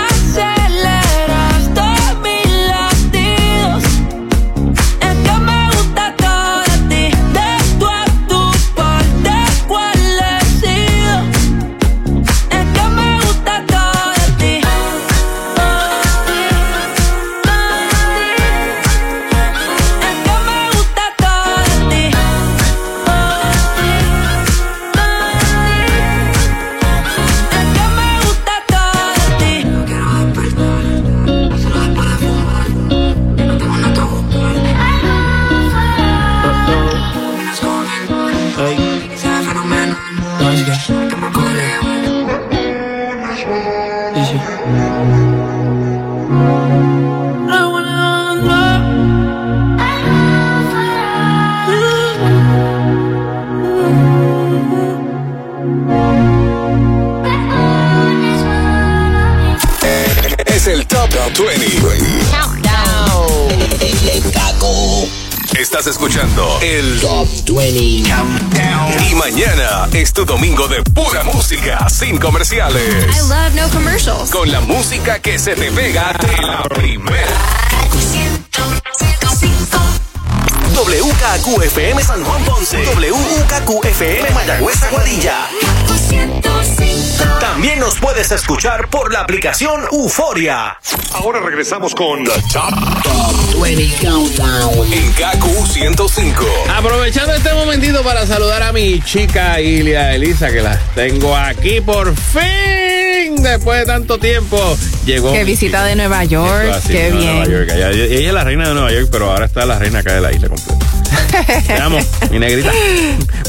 Que se te pega de la primera. WKQFM San Juan Ponce. WKQFM Mayagüez Aguadilla. También nos puedes escuchar por la aplicación Euforia. Ahora regresamos con The Top, 20 Countdown en KQ 105. Aprovechando este momentito para saludar a mi chica Ilia Elisa, que la tengo aquí por fin, después de tanto tiempo. Llegó. Qué visita de Nueva York. Qué bien. Ella, es la reina de Nueva York, pero ahora está la reina acá de la isla completa. Te amo, mi negrita. *laughs*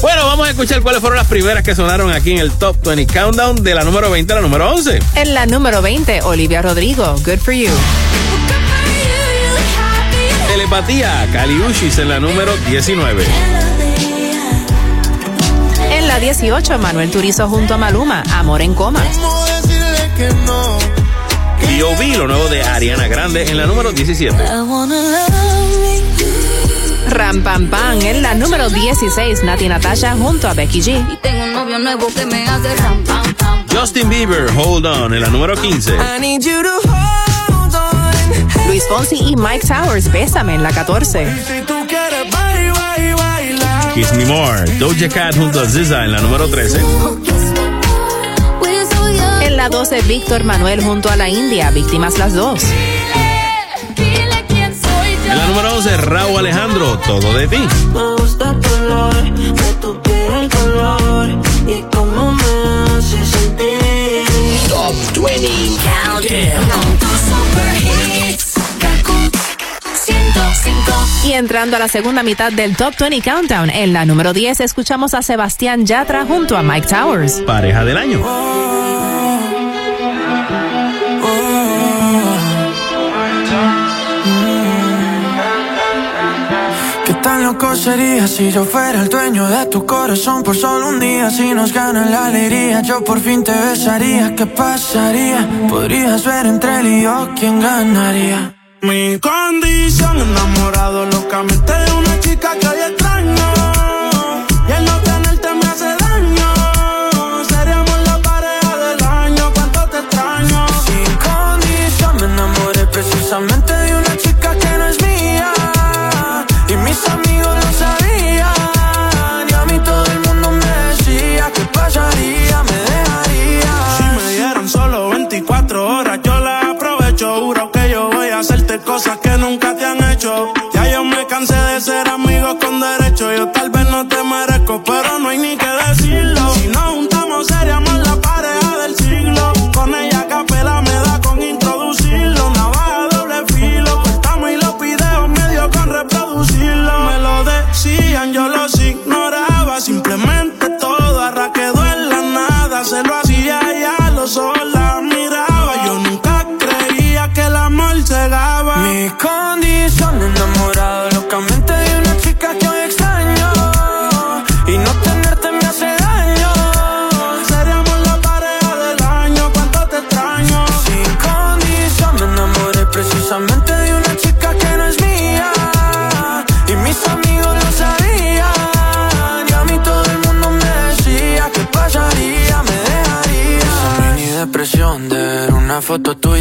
Bueno, vamos a escuchar cuáles fueron las primeras que sonaron aquí en el Top 20 Countdown de la número 20 a la número 11. En la número 20, Olivia Rodrigo, Good for You. Telepatía, Caliushis en la número 19. En la 18, Manuel Turizo junto a Maluma, Amor en Coma. B.O.B., lo nuevo de Ariana Grande en la número 17. Ram Pam Pam en la número 16, Nati Natasha junto a Becky G. Y tengo un novio nuevo que me hace ram pam pam. Justin Bieber, Hold On en la número 15. Luis Fonsi y Mike Towers, Bésame en la 14. Kiss Me More, Doja Cat junto a Ziza en la número 13. En la 12, Víctor Manuel junto a la India, víctimas las dos. En la número 11, Raúl Alejandro, todo de ti. Me gusta tu olor, de tu piel el color y cómo me hace sentir. Top 20 Y entrando a la segunda mitad del Top 20 Countdown, en la número 10 escuchamos a Sebastián Yatra junto a Mike Towers. Pareja del año. ¿Qué tan loco sería si yo fuera el dueño de tu corazón por solo un día? Si nos gana la alegría, yo por fin te besaría. ¿Qué pasaría? Podrías ver entre él y yo quién ganaría. Mi condición, enamorado locamente de una chica que hoy extraño.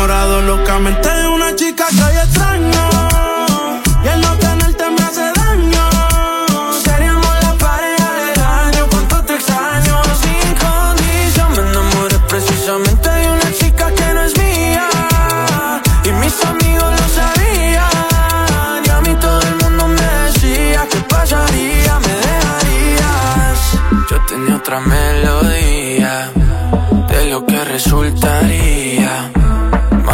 enamorado locamente de una chica que hoy extraño. Y el no tenerte me hace daño. Seríamos la pareja del año, cuánto te extraño Sin condición. Me enamoré precisamente de una chica que no es mía. Y mis amigos lo sabían. Y a mí todo el mundo me decía que pasaría, me dejarías. Yo tenía otra melodía De lo que resultaría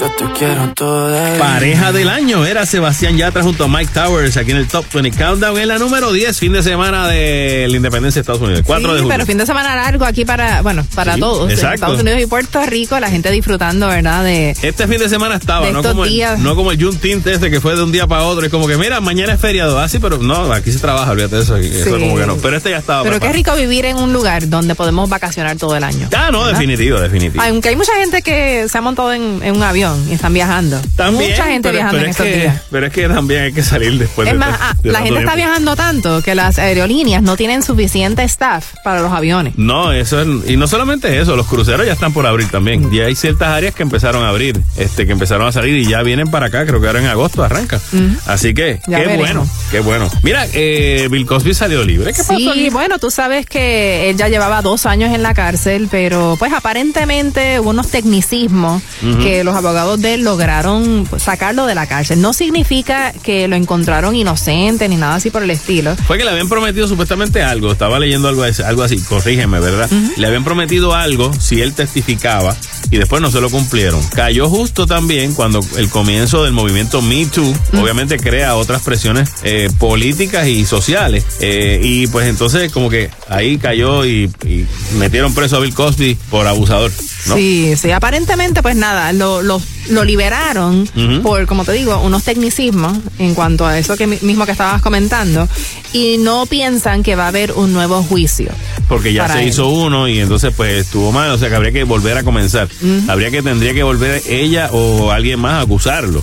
Yo te quiero toda Pareja del año era Sebastián Yatra junto a Mike Towers aquí en el Top 20 Countdown en la número 10, fin de semana de la independencia de Estados Unidos, 4 sí, de julio. pero fin de semana largo aquí para, bueno, para Sí, todos. en. Estados Unidos y Puerto Rico, la gente disfrutando, ¿verdad? De Este fin de semana estaba, De no como, el, no como el Juneteenth este que fue de un día para otro. Es como que, mira, mañana es feriado. Ah, sí, pero no, aquí se trabaja, olvídate de eso. Eso Sí. como que no. Pero este ya estaba. Pero qué preparado. rico vivir en un lugar donde podemos vacacionar todo el año. Ah, no, ¿verdad? definitivo, definitivo. Aunque hay mucha gente que se ha montado en, en un avión y están viajando. También, mucha gente pero, viajando pero en es estos que, días. Pero es que también hay que salir después Es de más, ah, de la gente está viajando tanto que las aerolíneas no tienen suficiente staff para los aviones. No, eso es, y no solamente eso, los cruceros ya están por abrir también. Ya hay ciertas áreas que empezaron a abrir, este, que empezaron a salir y ya vienen para acá, creo que ahora en agosto arranca. Así que, Ya qué veremos. bueno, qué bueno. Mira, eh, Bill Cosby salió libre. ¿Qué pasó Sí, bueno, tú sabes que él ya llevaba dos años en la cárcel, pero pues aparentemente hubo unos tecnicismos que los abogados de él lograron pues, sacarlo de la cárcel. No significa que lo encontraron inocente ni nada así por el estilo. Fue que le habían prometido supuestamente algo, estaba leyendo algo, así- algo así, corrígeme, ¿verdad? Le habían prometido algo si él testificaba y después no se lo cumplieron. Cayó justo también cuando el comienzo del movimiento Me Too, obviamente crea otras presiones eh, políticas y sociales. Eh, y pues entonces como que ahí cayó y, y metieron preso a Bill Cosby por abusador, ¿no? Sí, sí, aparentemente pues nada, lo, lo, lo liberaron por, como te digo, unos tecnicismos en cuanto a eso que mi- mismo que estabas comentando y no piensan que va a haber un nuevo juicio. porque ya se él. hizo uno y entonces pues estuvo mal, o sea que habría que volver a comenzar. Habría que tendría que volver ella o alguien más a acusarlo.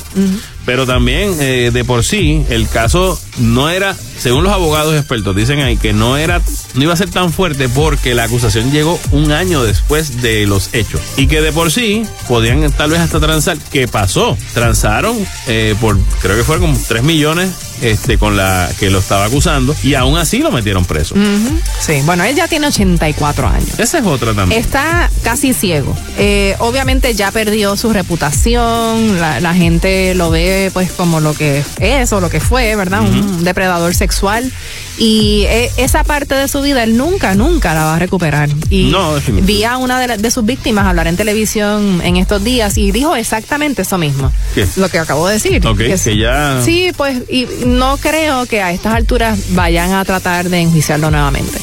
Pero también eh, de por sí el caso no era, según los abogados expertos dicen ahí que no era, no iba a ser tan fuerte porque la acusación llegó un año después de los hechos y que de por sí podían tal vez hasta transar. ¿Qué pasó? Transaron eh, por creo que fueron como 3 millones este con la que lo estaba acusando y aún así lo metieron preso. Ujú. Sí, bueno, él ya tiene 84 años. Esa es otra también. Está casi ciego. Eh, obviamente ya perdió su reputación, la, la gente lo ve pues como lo que es o lo que fue, ¿verdad? Un depredador sexual. Y eh, esa parte de su vida él nunca, nunca la va a recuperar. Y No, vi a una de, la- de sus víctimas hablar en televisión en estos días y dijo exactamente eso mismo. ¿Qué? Lo que acabo de decir. Ok, es- que ya- Sí, pues, y no creo que a estas alturas vayan a tratar de enjuiciarlo nuevamente.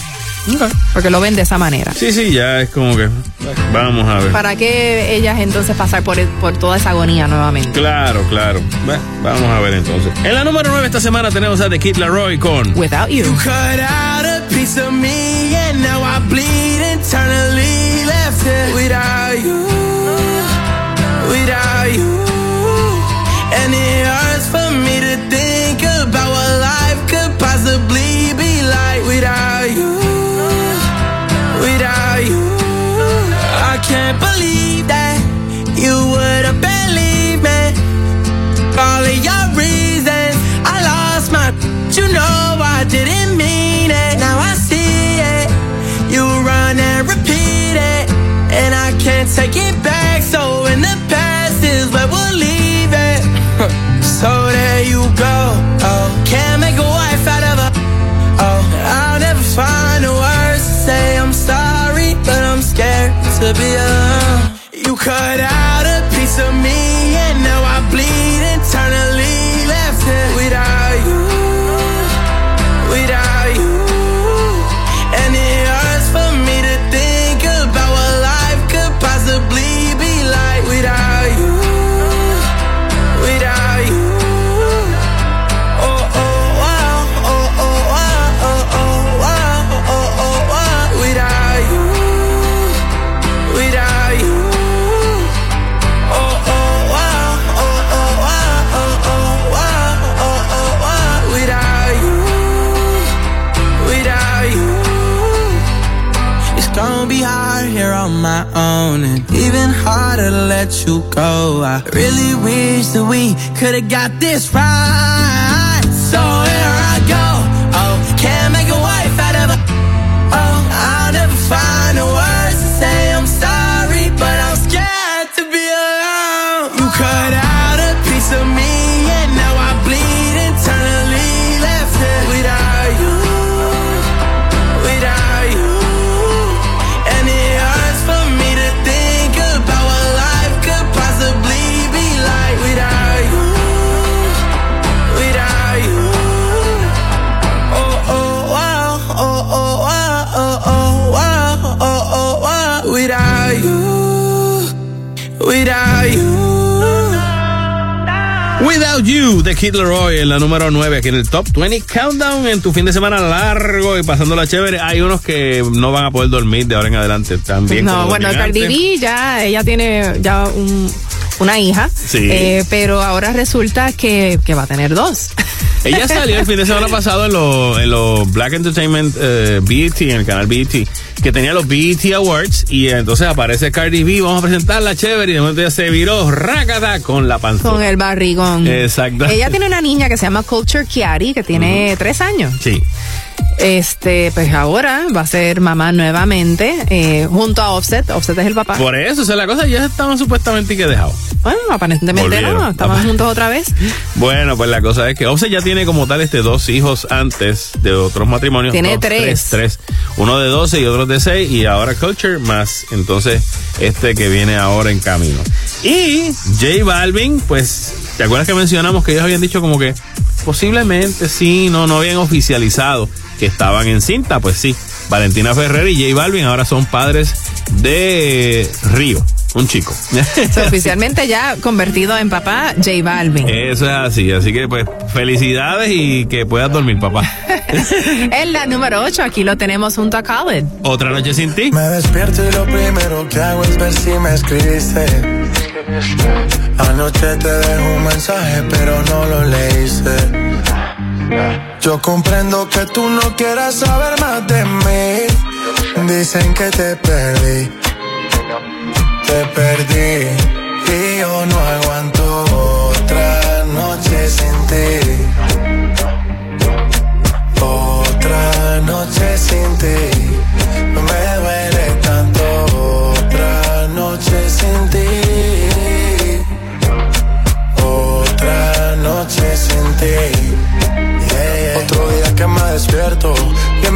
Porque lo ven de esa manera. Sí, sí, ya es como que. Vamos a ver. ¿Para qué ellas entonces pasar por, por toda esa agonía nuevamente? Claro, claro. vamos a ver entonces. En la número 9 esta semana tenemos a The Kid Laroi con Without You. You can't believe to be alone. You cut out a piece of me, even harder to let you go. I really wish that we could've got this right. Without you. Without You de Kid Leroy en la número 9 aquí en el Top 20 Countdown en tu fin de semana largo y pasándola chévere. Hay unos que no van a poder dormir de ahora en adelante también. No, bueno, Cardi B ya, ella tiene ya un, una hija, Sí. eh, pero ahora resulta que, que va a tener dos. Ella *laughs* salió el fin de semana pasado en los en los Black Entertainment eh, BET, en el canal BET, que tenía los BET Awards y entonces aparece Cardi B, vamos a presentarla chévere y de momento ya se viró rácata con la panza. Con el barrigón. Exacto. Ella tiene una niña que se llama Culture Kiari, que tiene tres años. Sí. Este, pues ahora va a ser mamá nuevamente, eh, junto a Offset. Offset es el papá. Por eso, o sea, la cosa ya estaban supuestamente que dejado. Bueno, aparentemente Volvieron. no, estaban juntos otra vez. *laughs* Bueno, pues la cosa es que Offset ya tiene como tal este dos hijos antes de otros matrimonios. Tiene Dos, tres. tres. Uno de 12 y otro de 6 y ahora Culture más entonces este que viene ahora en camino. Y J Balvin, pues, ¿te acuerdas que mencionamos que ellos habían dicho como que posiblemente sí, no, no habían oficializado que estaban en cinta? Pues sí, Valentina Ferrer y J Balvin ahora son padres de Río, un chico. *laughs* Oficialmente ya convertido en papá, J Balvin. Eso es así, así que pues felicidades y que puedas dormir, papá. *laughs* En la número 8, aquí lo tenemos junto a Khaled. Otra noche sin ti. Me despierto y lo primero que hago es ver si me escribiste. Anoche te dejo un mensaje, pero no lo leíste. Yo comprendo que tú no quieras saber más de mí. Dicen que te perdí. Te perdí.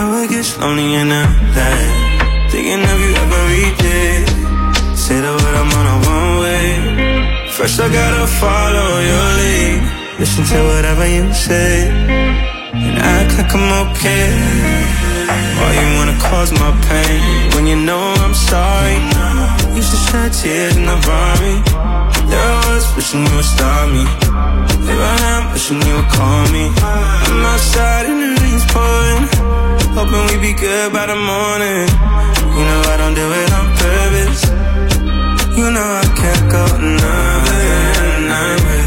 Know it gets lonely in LA. Thinking of you every day. Say the word, I'm on a one way. First, I gotta follow your lead. Listen to whatever you say And act like I'm okay Why you wanna cause my pain When you know I'm sorry Used to shed tears in the army There was wishing you would stop me. There I am wishing you would call me. I'm outside and the rain's pouring. Hoping we be good by the morning. You know I don't do it on purpose. You know I can't go another night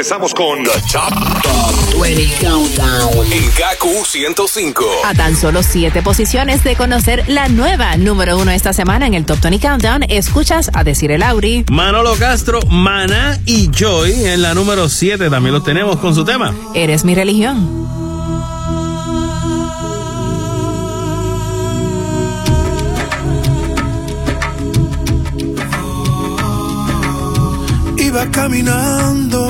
regresamos con The Top, 20 Countdown en KQ 105. A tan solo siete posiciones de conocer la nueva número uno esta semana en el Top 20 Countdown, escuchas a decir el Auri. Manolo Castro, Mana y Joy en la número 7 también lo tenemos con su tema. Eres mi religión. Iba caminando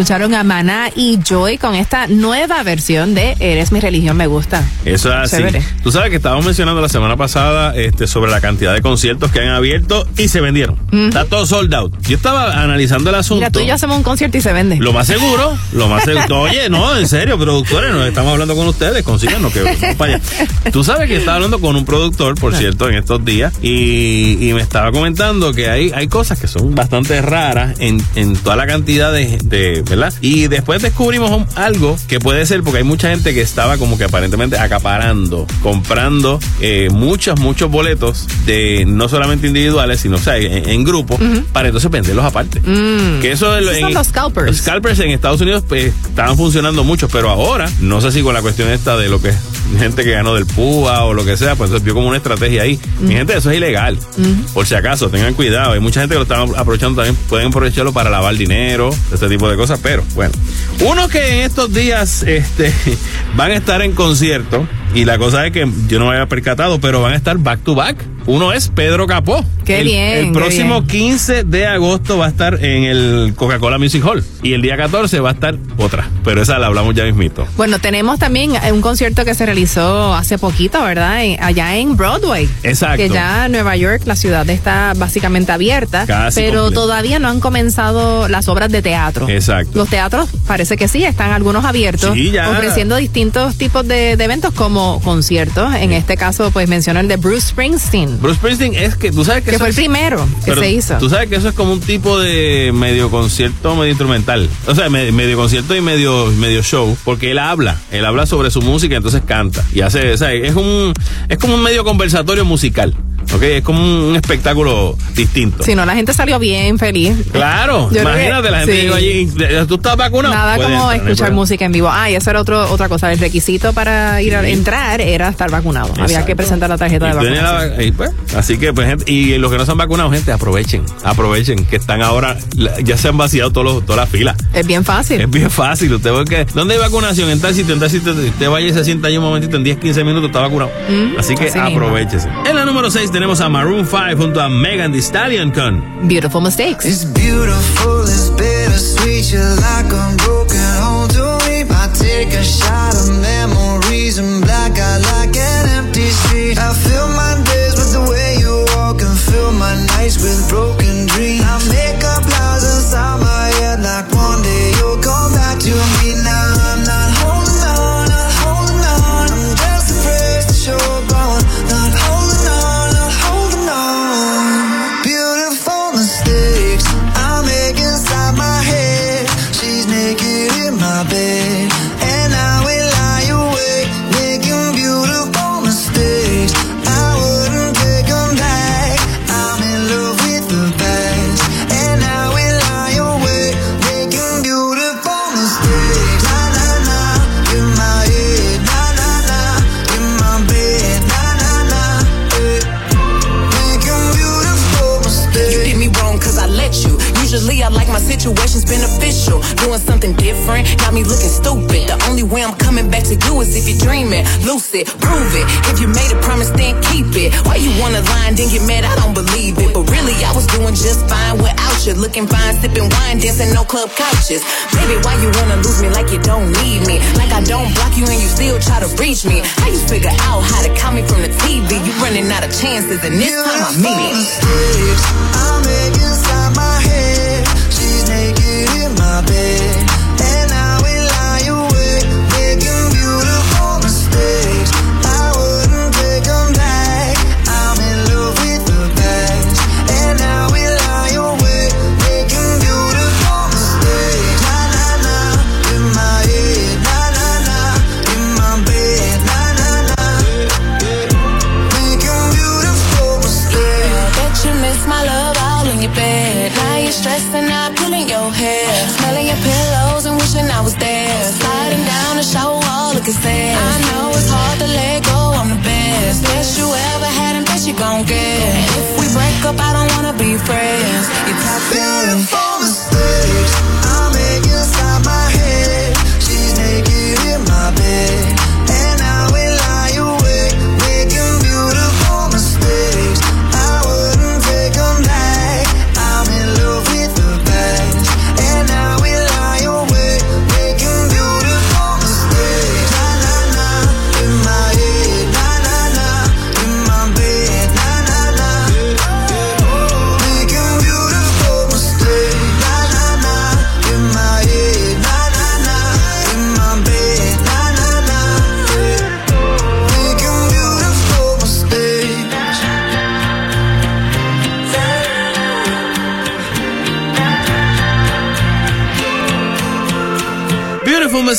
escucharon a Maná y Joy con esta nueva versión de Eres mi religión, me gusta. Eso es así. Chévere. Tú sabes que estábamos mencionando la semana pasada este, sobre la cantidad de conciertos que han abierto y se vendieron. Está todo sold out. Yo estaba analizando el asunto. Mira, tú y yo hacemos un concierto y se vende. Lo más seguro, lo más seguro. *laughs* Oye, no, en serio, productores, nos estamos hablando con ustedes, consíganos que allá. Tú sabes que estaba hablando con un productor, por cierto, en estos días, y, y me estaba comentando que hay, hay cosas que son bastante raras en, en toda la cantidad de, de, ¿verdad? Y después descubrimos algo que puede ser, porque hay mucha gente que estaba como que aparentemente acaparando, comprando eh, muchos, muchos boletos de no solamente individuales, sino o sea, en, en grupo, para entonces venderlos aparte. Que eso es son los scalpers. los scalpers en Estados Unidos pues, estaban funcionando mucho, pero ahora, no sé si con la cuestión esta de lo que *laughs* gente que ganó del PUA o lo que sea, pues eso vio como una estrategia ahí. Mi gente, eso es ilegal. Por si acaso, tengan cuidado. Hay mucha gente que lo está aprovechando también, pueden aprovecharlo para lavar dinero, este tipo de cosas, pero bueno. Uno que en estos días este, *laughs* van a estar en concierto, y la cosa es que yo no me había percatado, pero van a estar back to back. Uno es Pedro Capó. Qué el, bien, El próximo bien. 15 de agosto va a estar en el Coca-Cola Music Hall. Y el día 14 va a estar otra. Pero esa la hablamos ya mismito. Bueno, tenemos también eh, un concierto que se realizó hace poquito, ¿verdad? En- allá en Broadway. Exacto. Que ya Nueva York, la ciudad está básicamente abierta, Casi pero todavía no han comenzado las obras de teatro. Exacto. Los teatros parece que sí, están algunos abiertos, Sí, ya. ofreciendo distintos tipos de, de eventos como conciertos. En este caso, pues menciono el de Bruce Springsteen, Bruce Springsteen es que tú sabes que, que fue el primero que pero se hizo. Tú sabes que eso es como un tipo de medio concierto, medio instrumental. O sea, me- medio concierto y medio, medio show, porque él habla. Él habla sobre su música, entonces canta. Y hace, o sea, es un, es como un medio conversatorio musical. ¿Ok? Es como un, un espectáculo distinto. Si no, la gente salió bien feliz. Claro, Yo creo que- imagínate, la gente sí. llegó allí. ¿Tú estás vacunado? Nada como entrar, escuchar música en vivo. Ah, y eso era otro, otra cosa. El requisito para ir a entrar era estar vacunado. Había que presentar la tarjeta de Y vacunación. y pues, así que, pues, gente, y los que no se han vacunado, gente, aprovechen, aprovechen, que están ahora, ya se han vaciado todos los, todas las filas. Es bien fácil. Es bien fácil, usted ve que, ¿dónde hay vacunación? En tal sitio, en tal sitio, usted vaya y se sienta ahí un momentito, en 10, 15 minutos está vacunado. Mm, así que así aprovechese. En la número 6 tenemos a Maroon 5 junto a Megan Thee Stallion con Beautiful mistakes. It's beautiful, it's bittersweet. bittersweet. You're like a broken home to me. I take a shot of memories and black out like an empty street. I fill my days with the way you walk and fill my nights with broken different, got me looking stupid. The only way I'm coming back to you is if you're dreaming. Lucid, prove it. If you made a promise, then keep it. Why you wanna lie and then get mad? I don't believe it. But really, I was doing just fine without you. Looking fine, sipping wine, dancing no club couches. Baby, why you wanna lose me like you don't need me? Like I don't block you and you still try to reach me. How you figure out how to call me from the TV? You running out of chances and this time I mean it. mistakes I make inside my head. She's naked in my bed, fair.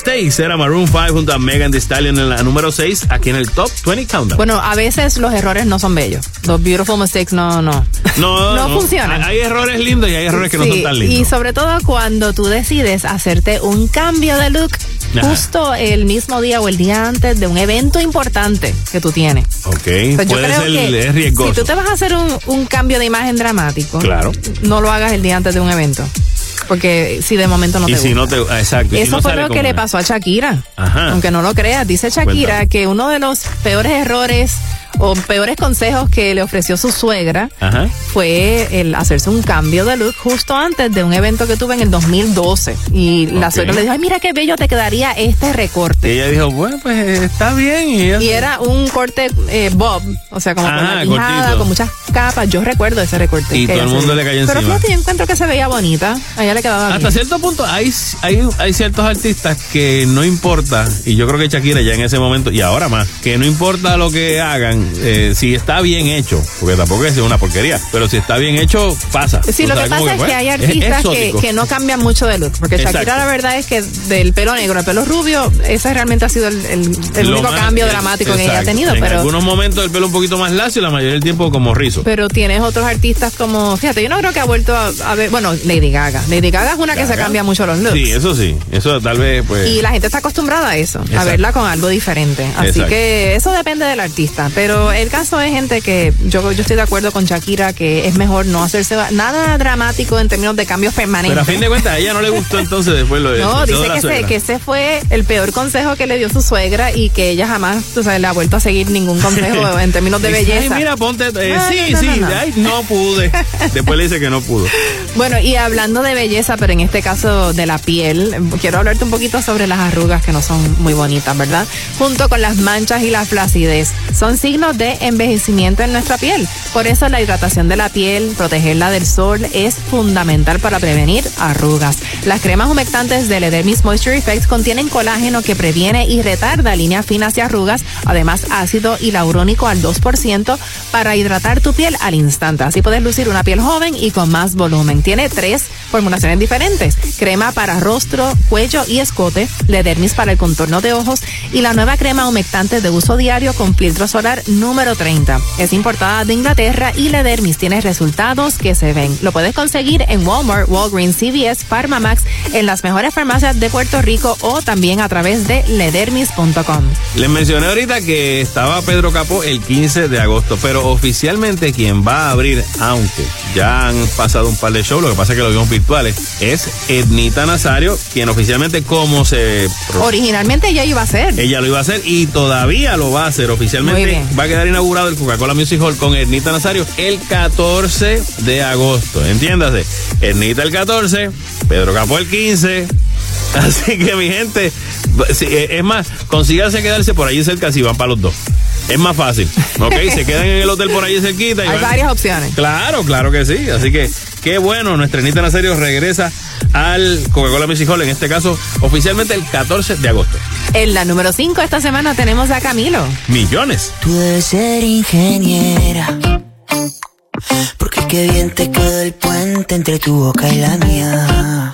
Mistakes era Maroon 5 junto a Megan Thee Stallion en la número 6 aquí en el Top 20 Countdown. Bueno, a veces los errores no son bellos. Los beautiful mistakes no, no. no, *laughs* no funcionan. Hay errores lindos y hay errores que no Sí, son tan lindos. Y sobre todo cuando tú decides hacerte un cambio de look Ajá. justo el mismo día o el día antes de un evento importante que tú tienes. Ok, O sea, yo creo ser que es riesgoso. Si tú te vas a hacer un, un cambio de imagen dramático, Claro. no lo hagas el día antes de un evento. Porque si de momento no y te si gusta. no te. Exacto. y si Eso no fue lo que le pasó a Shakira. Ajá. Aunque no lo creas, dice Shakira Cuéntame. que uno de los peores errores o peores consejos que le ofreció su suegra Ajá. fue el hacerse un cambio de look justo antes de un evento que tuve en el 2012. Y la suegra le dijo, ay, mira qué bello te quedaría este Y recorte. ella dijo, bueno, pues está bien. Y, ella- Y era un corte eh, bob, o sea, como con Ajá, quijada, cortito. con muchas capas. Yo recuerdo ese recorte. Y todo el mundo le cayó Pero encima. fíjate, yo encuentro que se veía bonita. A ella le quedaba Hasta bien. cierto punto hay, hay, hay ciertos artistas que no importa, y yo creo que Shakira ya en ese momento, y ahora más, que no importa lo que hagan, eh, si está bien hecho, porque tampoco es una porquería, pero si está bien hecho, pasa. Sí, lo que pasa es que hay *laughs* es artistas que, no cambian mucho de look. Porque Shakira, Exacto. la verdad es que del pelo negro al pelo rubio, ese realmente ha sido el, el- el Lo único más- cambio dramático que ella ha tenido. En Pero, algunos momentos el pelo un poquito más lacio y la mayoría del tiempo como rizo. pero tienes otros artistas como. Fíjate, yo no creo que ha vuelto a, a ver. Bueno, Lady Gaga. Lady Gaga es una que se cambia mucho los looks. Sí, eso sí, eso tal vez pues... Y la gente está acostumbrada a eso, a verla con algo diferente. Así Exacto. que eso depende del artista. Pero el caso es gente que yo, yo estoy de acuerdo con Shakira que es mejor no hacerse nada dramático en términos de cambios permanentes. Pero a fin de cuentas a ella no le gustó entonces después lo de No, dice que, ese, suegra. que ese fue el peor consejo que le dio su suegra y que ella jamás tú sabes, le ha vuelto a seguir ningún consejo *laughs* en términos de belleza. Ay, mira, ponte. eh, No, sí, no, no, sí. no, no. Ay, no pude. Después le dice que no pudo. Bueno, y hablando de belleza, pero en este caso de la piel, quiero hablarte un poquito sobre las arrugas que no son muy bonitas, ¿verdad? Junto con las manchas y la flacidez. Son signos de envejecimiento en nuestra piel. Por eso la hidratación de la piel, protegerla del sol, es fundamental para prevenir arrugas. Las cremas humectantes de Ledermis Moisture Effects contienen colágeno que previene y retarda líneas finas y arrugas, además ácido hialurónico al 2% para hidratar tu piel al instante. Así puedes lucir una piel joven y con más volumen. Tiene tres formulaciones diferentes. Crema para rostro, cuello y escote, Ledermis para el contorno de ojos y la nueva crema humectante de uso diario con filtro solar número 30. Es importada de Inglaterra y Ledermis tiene resultados que se ven. Lo puedes conseguir en Walmart, Walgreens, CVS, Pharmamax, en las mejores farmacias de Puerto Rico o también a través de ledermis.com. Les mencioné ahorita que estaba Pedro Capó el 15 de agosto, pero oficialmente quien va a abrir, aunque ya han pasado un par de shows, lo que pasa es que los vimos virtuales, es Ednita Nazario, quien oficialmente como se... Originalmente ella iba a ser. Ella lo iba a hacer y todavía lo va a hacer oficialmente. Va a quedar inaugurado el Coca-Cola Music Hall con Ednita Nazario el 14 de agosto. Entiéndase, Ednita el 14, Pedro Capó el 15. *laughs* Así que mi gente, eh, es más, consíganse quedarse por ahí cerca si van para los dos. Es más fácil, ¿ok? *laughs* Se quedan en el hotel por ahí cerquita. Y Hay varias opciones. Claro, claro que sí. Así que qué bueno, nuestra Anita Nazario regresa al Coca-Cola Music Hall, en este caso oficialmente el 14 de agosto. En la número 5 esta semana tenemos a Camilo. Millones. Tú debes ser ingeniera. Porque qué bien te quedó el puente entre tu boca y la mía.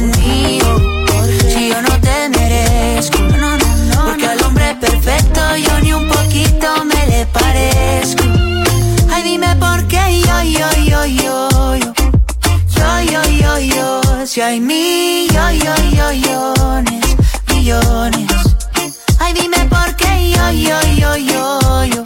conmigo, si yo no te merezco. Porque al hombre perfecto yo ni un poquito me le parezco. Ay, dime por qué yo, yo, yo, yo, yo. Yo, yo, yo, yo. Si hay millones, millones. Ay, dime por qué yo, yo, yo, yo. Yo,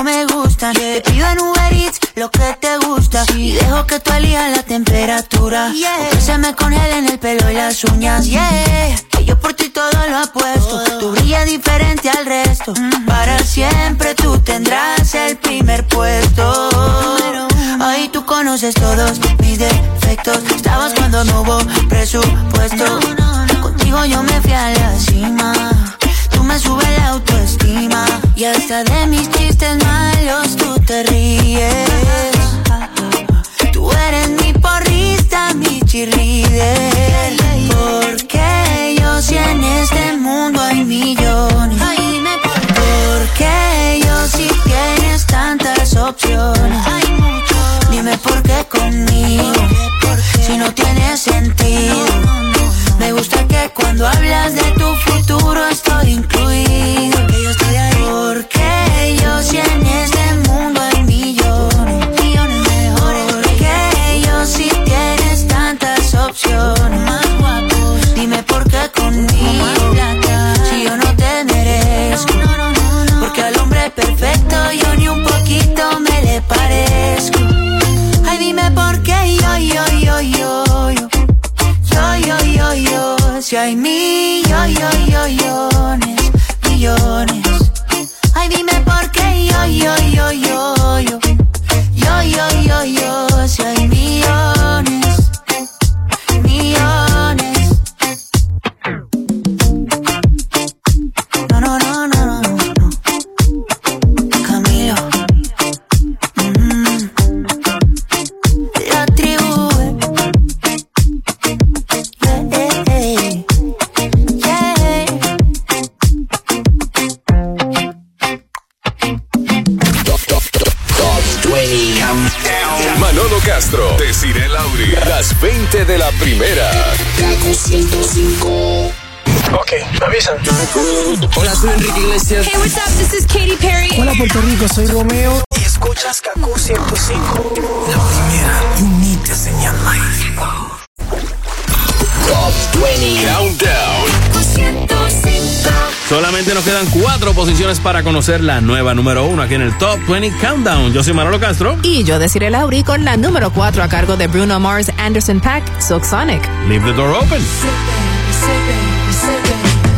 no me gustan. Te pido en Uber Eats lo que te gusta. Y dejo que tú elijas la temperatura. Que se me congelen el pelo y las uñas. Yeah. Que yo por ti todo lo apuesto. Tú brillas diferente al resto. Para siempre tú tendrás el primer puesto. Ahí tú conoces todos mis defectos. Estabas cuando no hubo presupuesto. Contigo yo me fui a la cima. Me subes la autoestima. Y hasta de mis chistes malos tú te ríes. Conocer la nueva número uno aquí en el Top 20 Countdown. Yo soy Manolo Castro. Y yo deciré Lauri con la número 4 a cargo de Bruno Mars, Anderson Pack, Silk Sonic. Leave the door open.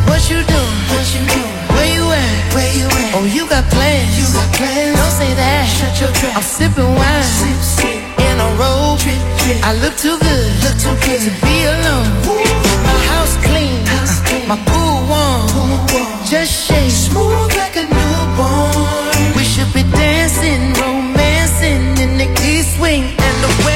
What you doing? What you doing? Where you at? Where you at? Oh, you got plans. You got plans. Don't say that. Shut your trap. I'm sipping wine. Sip, sip. In a robe. Trip, trip. I look too good. Look too good to be alone. My house clean. House clean. My pool warm. Pool warm. Just shake. Smooth like a newborn. We should be dancing, romancing in the east wing and the west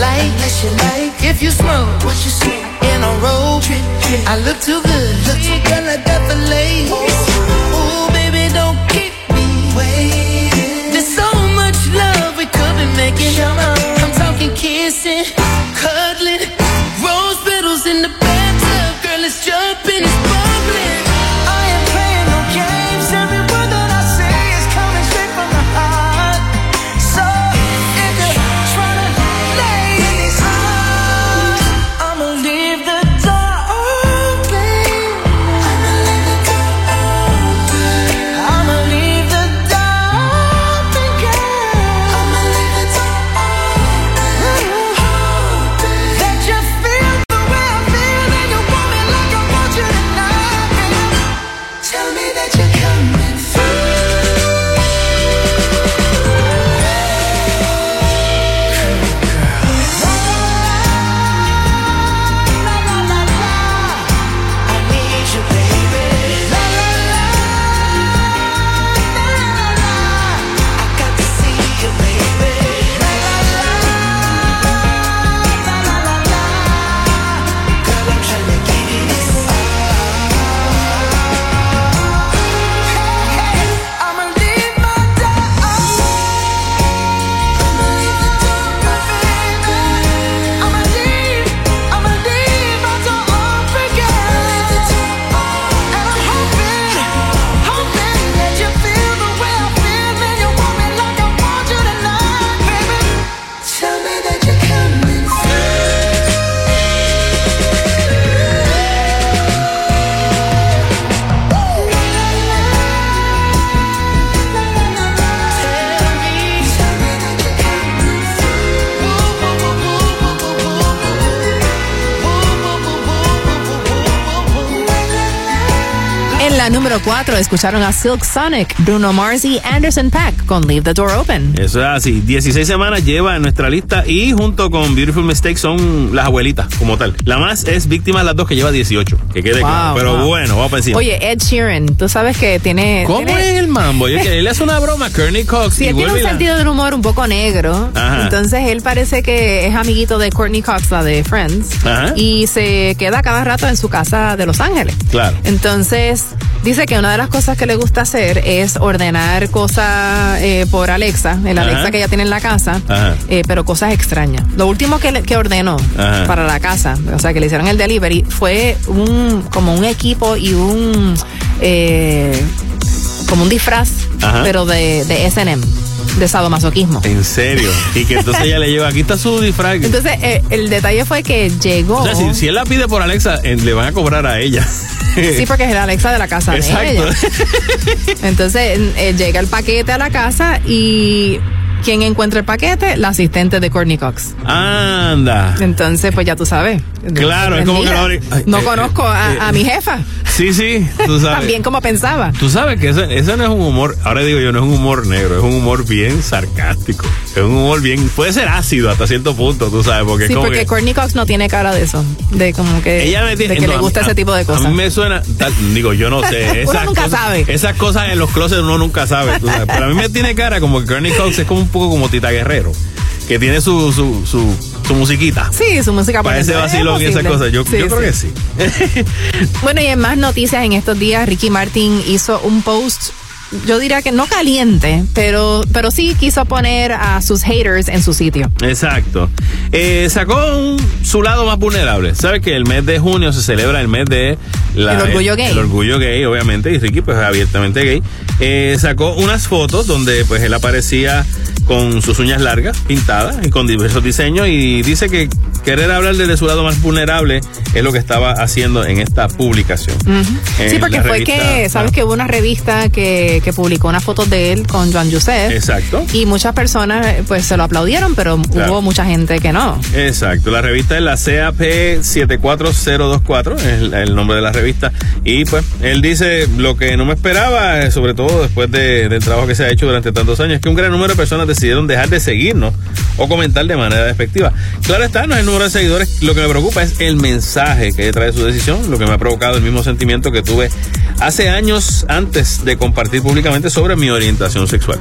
like, unless you like. If you smoke, what you smoke in a robe, I look too good. Look too good, escucharon a Silk Sonic, Bruno Mars y Anderson Pack con Leave the Door Open. Eso es así. 16 semanas lleva en nuestra lista y junto con Beautiful Mistake son las abuelitas como tal. La más es víctima de las dos que lleva 18. Que quede Wow, claro. Pero wow. bueno, vamos para encima. Oye, Ed Sheeran, tú sabes que tiene. ¿Cómo tiene- es el mambo? Oye, que él hace una broma a Courtney Cox Sí, y él tiene un la- sentido del humor un poco negro. Ajá. Entonces él parece que es amiguito de Courtney Cox, la de Friends. Ajá. Y se queda cada rato en su casa de Los Ángeles. Claro. Entonces dice que una de las cosas que le gusta hacer es ordenar cosas eh, por Alexa, el Ajá. Alexa que ella tiene en la casa, eh, pero cosas extrañas. Lo último que, le- que ordenó Ajá. para la casa, o sea, que le hicieron el delivery, fue un como un equipo y un eh, como un disfraz, Ajá. pero de, de S&M, de sadomasoquismo. En serio. Y que entonces ella le lleva, aquí está su disfraz. Entonces, eh, el detalle fue que llegó. o sea, si, si él la pide por Alexa, eh, le van a cobrar a ella. *laughs* Sí, porque es la Alexa de la casa de ella. *laughs* Entonces eh, llega el paquete a la casa y ¿quién encuentra el paquete? La asistente de Courtney Cox. Anda. Entonces, pues ya tú sabes. Claro, es como que no, no conozco a, a mi jefa. Sí, sí, tú sabes. También como pensaba. Tú sabes que ese, ese no es un humor, ahora digo yo, no es un humor negro, es un humor bien sarcástico. Es un humor bien, puede ser ácido hasta cierto punto, tú sabes, porque Sí, es como porque que, Courtney Cox no tiene cara de eso. De como que, ella me tiene, de que no, le a- gusta a- ese tipo de A cosas. mí me suena, tal- digo, yo no sé. *laughs* Uno esas nunca cosas- sabe. Esas cosas en los closets uno nunca sabe, tú sabes. Pero a mí me tiene cara como que Courtney Cox es como un poco como Tita Guerrero, que tiene su, su, su, su musiquita. Sí, su música. Es vacilón y esas cosas. Yo, Sí, yo creo que sí. *laughs* Bueno, y en más noticias en estos días, Ricky Martin hizo un post, yo diría que no caliente, pero, pero sí quiso poner a sus haters en su sitio. Exacto. Eh, sacó un- su lado más vulnerable. ¿Sabes que el mes de junio se celebra el mes de la- El orgullo gay. El orgullo gay, obviamente, y Ricky pues es abiertamente gay. Eh, sacó unas fotos donde pues él aparecía con sus uñas largas, pintadas y con diversos diseños y dice que querer hablar desde su lado más vulnerable es lo que estaba haciendo en esta publicación. En Sí, porque fue revista- que, sabes que hubo una revista que, que publicó unas fotos de él con Joan Joseph. Exacto. Y muchas personas eh, pues se lo aplaudieron, pero Claro. hubo mucha gente que no. Exacto, la revista es la CAP 74024, es el, el nombre de la revista. Y pues él dice lo que no me esperaba, eh, sobre todo después de- del trabajo que se ha hecho durante tantos años, que un gran número de personas decidieron dejar de seguirnos o comentar de manera despectiva. Claro está, no es el número de seguidores, lo que me preocupa es el mensaje que trae su decisión, lo que me ha provocado el mismo sentimiento que tuve hace años antes de compartir públicamente sobre mi orientación sexual.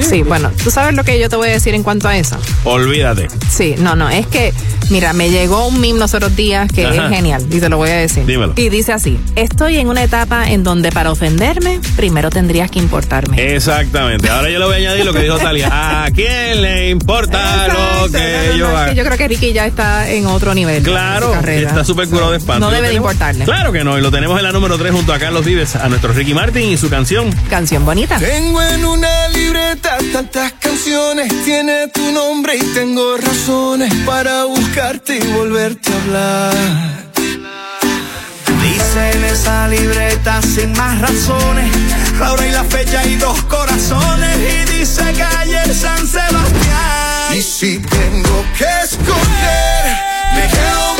Sí, bueno, tú sabes lo que yo te voy a decir en cuanto a eso. Olvídate. Sí, no, no, es que, mira, me llegó un meme los otros días que Ajá. es genial y te lo voy a decir. Dímelo. Y dice así, estoy en una etapa en donde para ofenderme, primero tendrías que importarme. Exactamente. Ahora yo le voy a añadir lo que dijo Talia. ¿A quién le importa lo que no, no, yo no, es haga? que yo creo que Ricky ya está en otro nivel. Claro, está súper curado de espanto. No debe de importarle. Claro que no, y lo tenemos en la número 3 junto a Carlos Vives, a nuestro Ricky Martin y su canción. Canción bonita. Tengo en una libreta tantas canciones, tiene tu nombre y tengo razones para buscarte y volverte a hablar. Dice en esa libreta sin más razones, la hora y la fecha y dos corazones. Y dice calle San Sebastián. Y si tengo que escoger, me quedo,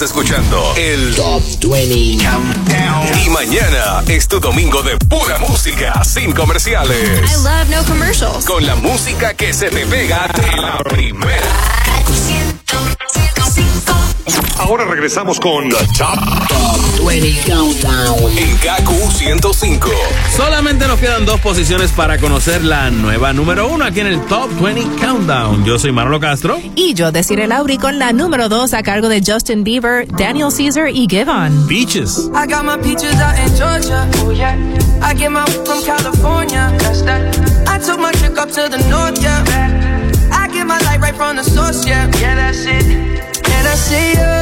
Estás escuchando el Top 20 Countdown. Y mañana es tu domingo de pura música, sin comerciales. I love no commercials. Con la música que se te pega de la primera. Ahora regresamos con The Top, 20 Countdown en KQ 105. Solamente nos quedan dos posiciones para conocer la nueva número uno aquí en el Top 20 Countdown. Yo soy Marlo Castro. Y yo, Desiree Lauri, con la número dos a cargo de Justin Bieber, Daniel Caesar y Givon. Beaches. I got my peaches out in Georgia. Oh yeah. I get my from California. That's that. I took my chick up to the north, yeah. I get my light right from the source, yeah. Yeah, that's it. And I see you,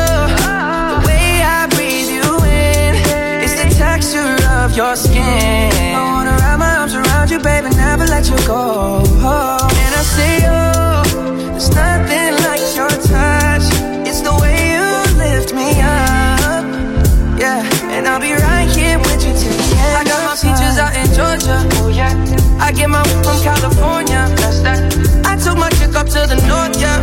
the way I breathe you in, it's the texture of your skin. I wanna wrap my arms around you, baby, never let you go. And I see you, there's nothing like your touch. It's the way you lift me up, yeah. And I'll be right here with you till the end. I got my peaches out in Georgia, oh yeah. I get my from California, that's that. I took my chick up to the north, yeah.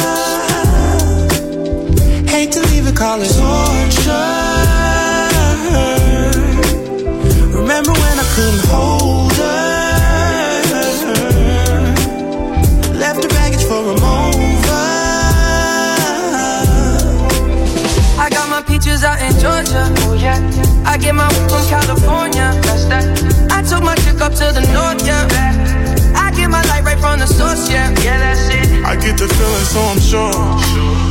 Hate to call it torture. Remember when I couldn't hold her? Left her baggage for a mover. I got my peaches out in Georgia, oh yeah. I get my from California, that's that. I took my chick up to the north, yeah. I get my light right from the source, yeah, yeah, that's it. I get the feeling, so I'm sure.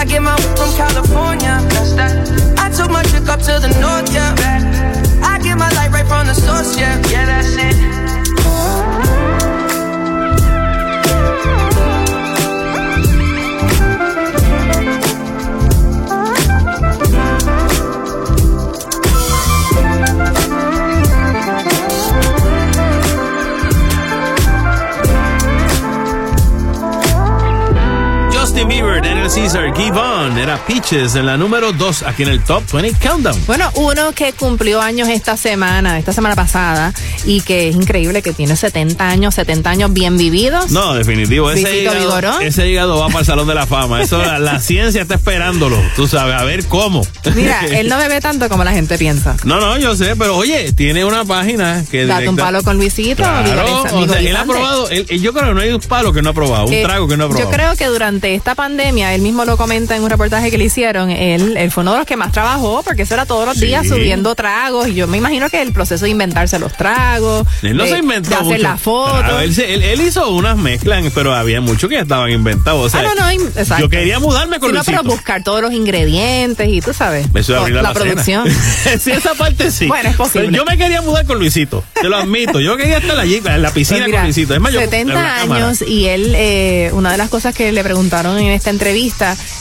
I get my from California. I took my chick up to the north, yeah. I get my light right from the source, yeah, yeah, that's it. Caesar, Give On, era Peaches en la número 2 aquí en el Top 20 Countdown. Bueno, uno que cumplió años esta semana, esta semana pasada, y que es increíble que tiene 70 años, 70 años bien vividos. No, definitivo. Ese hígado, ese hígado va para el Salón de la Fama. Eso, la, la *laughs* ciencia está esperándolo. Tú sabes, a ver cómo. Mira, *laughs* él no bebe tanto como la gente piensa. No, no, yo sé, pero oye, tiene una página que. Date un directa- palo con Luisito. Claro, o sea, él ha probado, él- yo creo que no hay un palo que no ha probado, un Eh, trago que no ha probado. Yo creo que durante esta pandemia, él mismo lo comenta en un reportaje que le hicieron, él, él fue uno de los que más trabajó porque eso era todos los Sí. días subiendo tragos y yo me imagino que el proceso de inventarse los tragos, Él no de, se inventó de hacer mucho. la foto. Ver, él, él hizo unas mezclas, pero había muchos que estaban inventados. O sea, ah, no, no, im- exacto. yo quería mudarme con Sí, no, pero buscar todos los ingredientes y tú sabes. Eso de abrir la, producción. *laughs* sí, esa parte sí. Bueno, es posible. Pero yo me quería mudar con Luisito, te lo admito. Yo quería estar allí, en la piscina Pues mira, con Luisito. Es más, yo- 70 en la cámara. años y él, eh, una de las cosas que le preguntaron en esta entrevista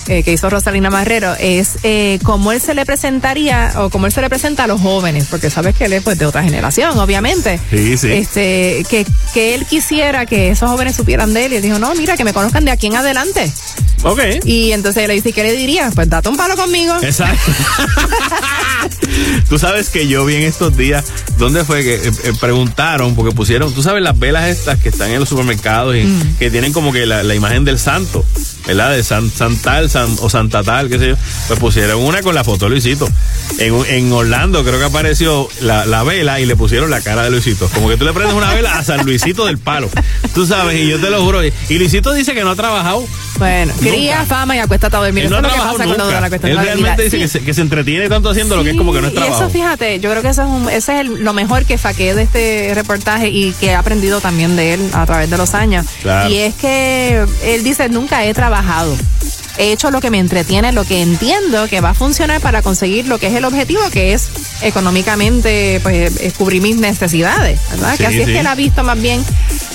eh, que hizo Rosalina Marrero es eh, cómo él se le presentaría o cómo él se le presenta a los jóvenes, porque sabes que él es pues, de otra generación, obviamente. Sí, sí. Este, que, que él quisiera que esos jóvenes supieran de él y él dijo, no, mira, que me conozcan de aquí en adelante. Ok. Y entonces le dice, ¿qué le diría? Pues date un palo conmigo. Exacto. *laughs* Tú sabes que yo vi en estos días, ¿dónde fue que eh, eh, preguntaron? Porque pusieron, tú sabes, las velas estas que están en los supermercados y Mm. que tienen como que la, la imagen del santo, ¿verdad? De San, Santal San, o Santa Tal, qué sé yo. Pues pusieron una con la foto de Luisito. En, en Orlando creo que apareció la, la vela y le pusieron la cara de Luisito. Como que tú le prendes una vela a San Luisito del Palo. Tú sabes, y yo te lo juro. Y Luisito dice que no ha trabajado. Bueno, Nunca. cría fama y acuéstate a dormir. Él no ha trabajado pasa con nunca. la Él realmente dice Sí. que, se, que se entretiene tanto haciendo lo que es como que no es Y trabajo. eso, fíjate, yo creo que eso es un- ese es el- lo mejor que saqué de este reportaje y que he aprendido también de él a través de los años. Claro. Y es que él dice, nunca he trabajado. He hecho lo que me entretiene, lo que entiendo que va a funcionar para conseguir lo que es el objetivo, que es económicamente pues, eh, cubrir mis necesidades, ¿verdad? Sí, que así es sí. que él ha visto más bien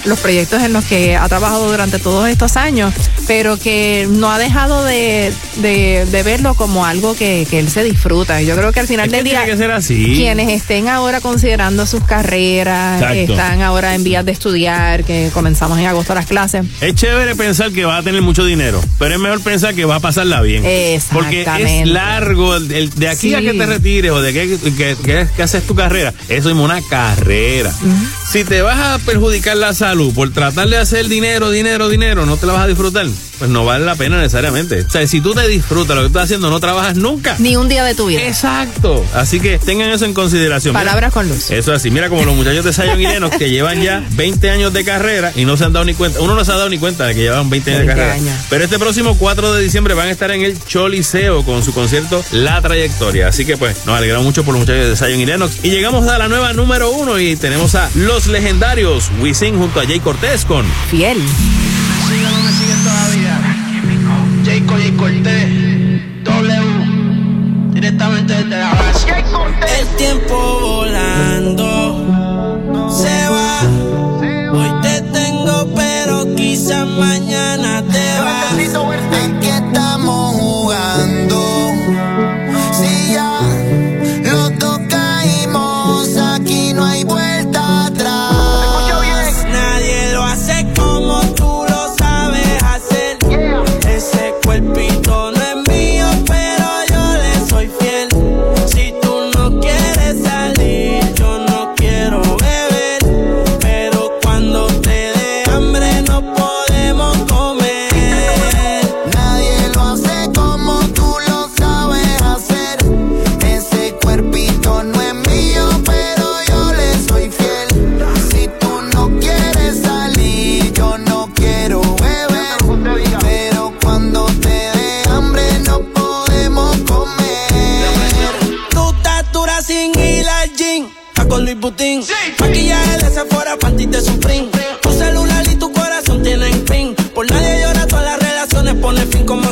los proyectos en los que ha trabajado durante todos estos años, pero que no ha dejado de, de- de verlo como algo que, que él se disfruta. Yo creo que al final Es que del día, tiene que ser así. quienes estén ahora considerando sus carreras, Exacto. están ahora en vías de estudiar, que comenzamos en agosto las clases. Es chévere pensar que vas a tener mucho dinero, pero es mejor pensar que vas a pasarla bien. Porque es Exactamente. largo, el- el- de aquí a que te retires o de que, que, que- que haces tu carrera, eso es una carrera. Si te vas a perjudicar la salud por tratar de hacer dinero, dinero, dinero, no te la vas a disfrutar, pues no vale la pena necesariamente. O sea, si tú te disfrutas lo que estás haciendo, no trabajas nunca. Ni un día de tu vida. Exacto. Así que tengan eso en consideración. Mira, Palabras con luz. eso es así. Mira como los muchachos de y Lennox que llevan ya 20 años de carrera y no se han dado ni cuenta. Uno no se ha dado ni cuenta de que llevan 20 años de 20 carrera. años. Pero este próximo 4 de diciembre van a estar en el Choliseo con su concierto La Trayectoria. Así que pues nos alegramos mucho por los muchachos de y Lennox. Y llegamos a la nueva número uno y tenemos a Los Legendarios Wisin junto a Jay Cortés con Fiel. Sigue no me sigue todavía? Cortés, W, directamente desde la base. El tiempo volando se va. Hoy te tengo, pero quizás mañana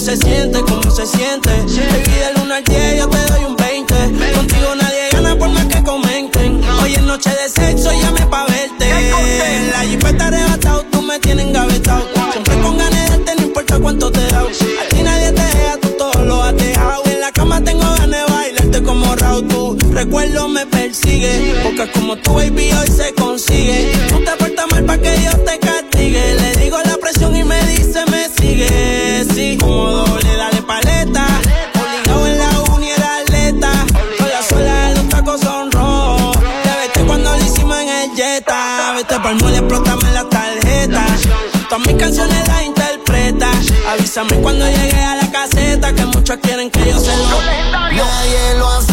pone fin. ¿Cómo se siente? ¿Cómo se siente? Baby, del 1 al 10 yo te doy un 20. Contigo nadie gana por más que comenten. Hoy es noche de sexo, llame pa' verte. En la jipeta arrebatado, tú me tienes engavetado. Siempre con ganas de darte, no importa cuánto te da. A ti nadie te deja, tú todo lo has dejado. En la cama tengo ganas de bailarte como Raúl. Tu recuerdo me persigue. Porque como tu baby hoy se consigue. Vete pa'l mall, explótame la tarjeta. Todas mis canciones las interpreta. Avísame cuando llegue a la caseta. Que muchos quieren que yo se lo. Nadie lo hace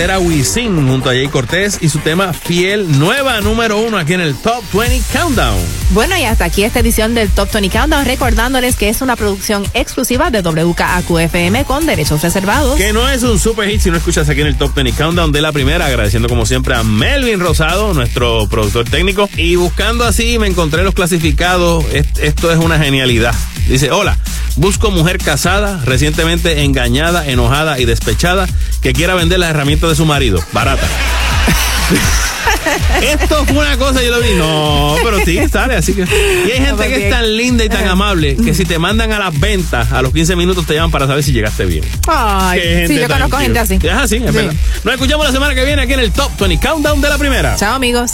era Wisin junto a Jay Cortés y su tema Fiel, nueva número uno aquí en el Top 20 Countdown. Bueno, y hasta aquí esta edición del Top 20 Countdown, recordándoles que es una producción exclusiva de WKAQ-FM con derechos reservados. Que no es un super hit si no escuchas aquí en el Top 20 Countdown de la primera, agradeciendo como siempre a Melvin Rosado, nuestro productor técnico. Y buscando así me encontré los clasificados. Est- Esto es una genialidad. Dice, hola, busco mujer casada, recientemente engañada, enojada y despechada, que quiera vender las herramientas de su marido, barata. *laughs* Esto fue una cosa, yo lo vi. No, pero sí, sale, así que. Y hay gente que es tan linda y tan amable que si te mandan a las ventas, a los 15 minutos te llaman para saber si llegaste bien. Ay, Qué sí, yo conozco gente así. Es así, es Sí. verdad. Nos escuchamos la semana que viene aquí en el Top 20 Countdown de la primera. Chao, amigos.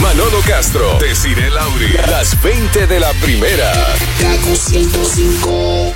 Manolo Castro, Desiree Lauri, las 20 de la primera. Kaku 105.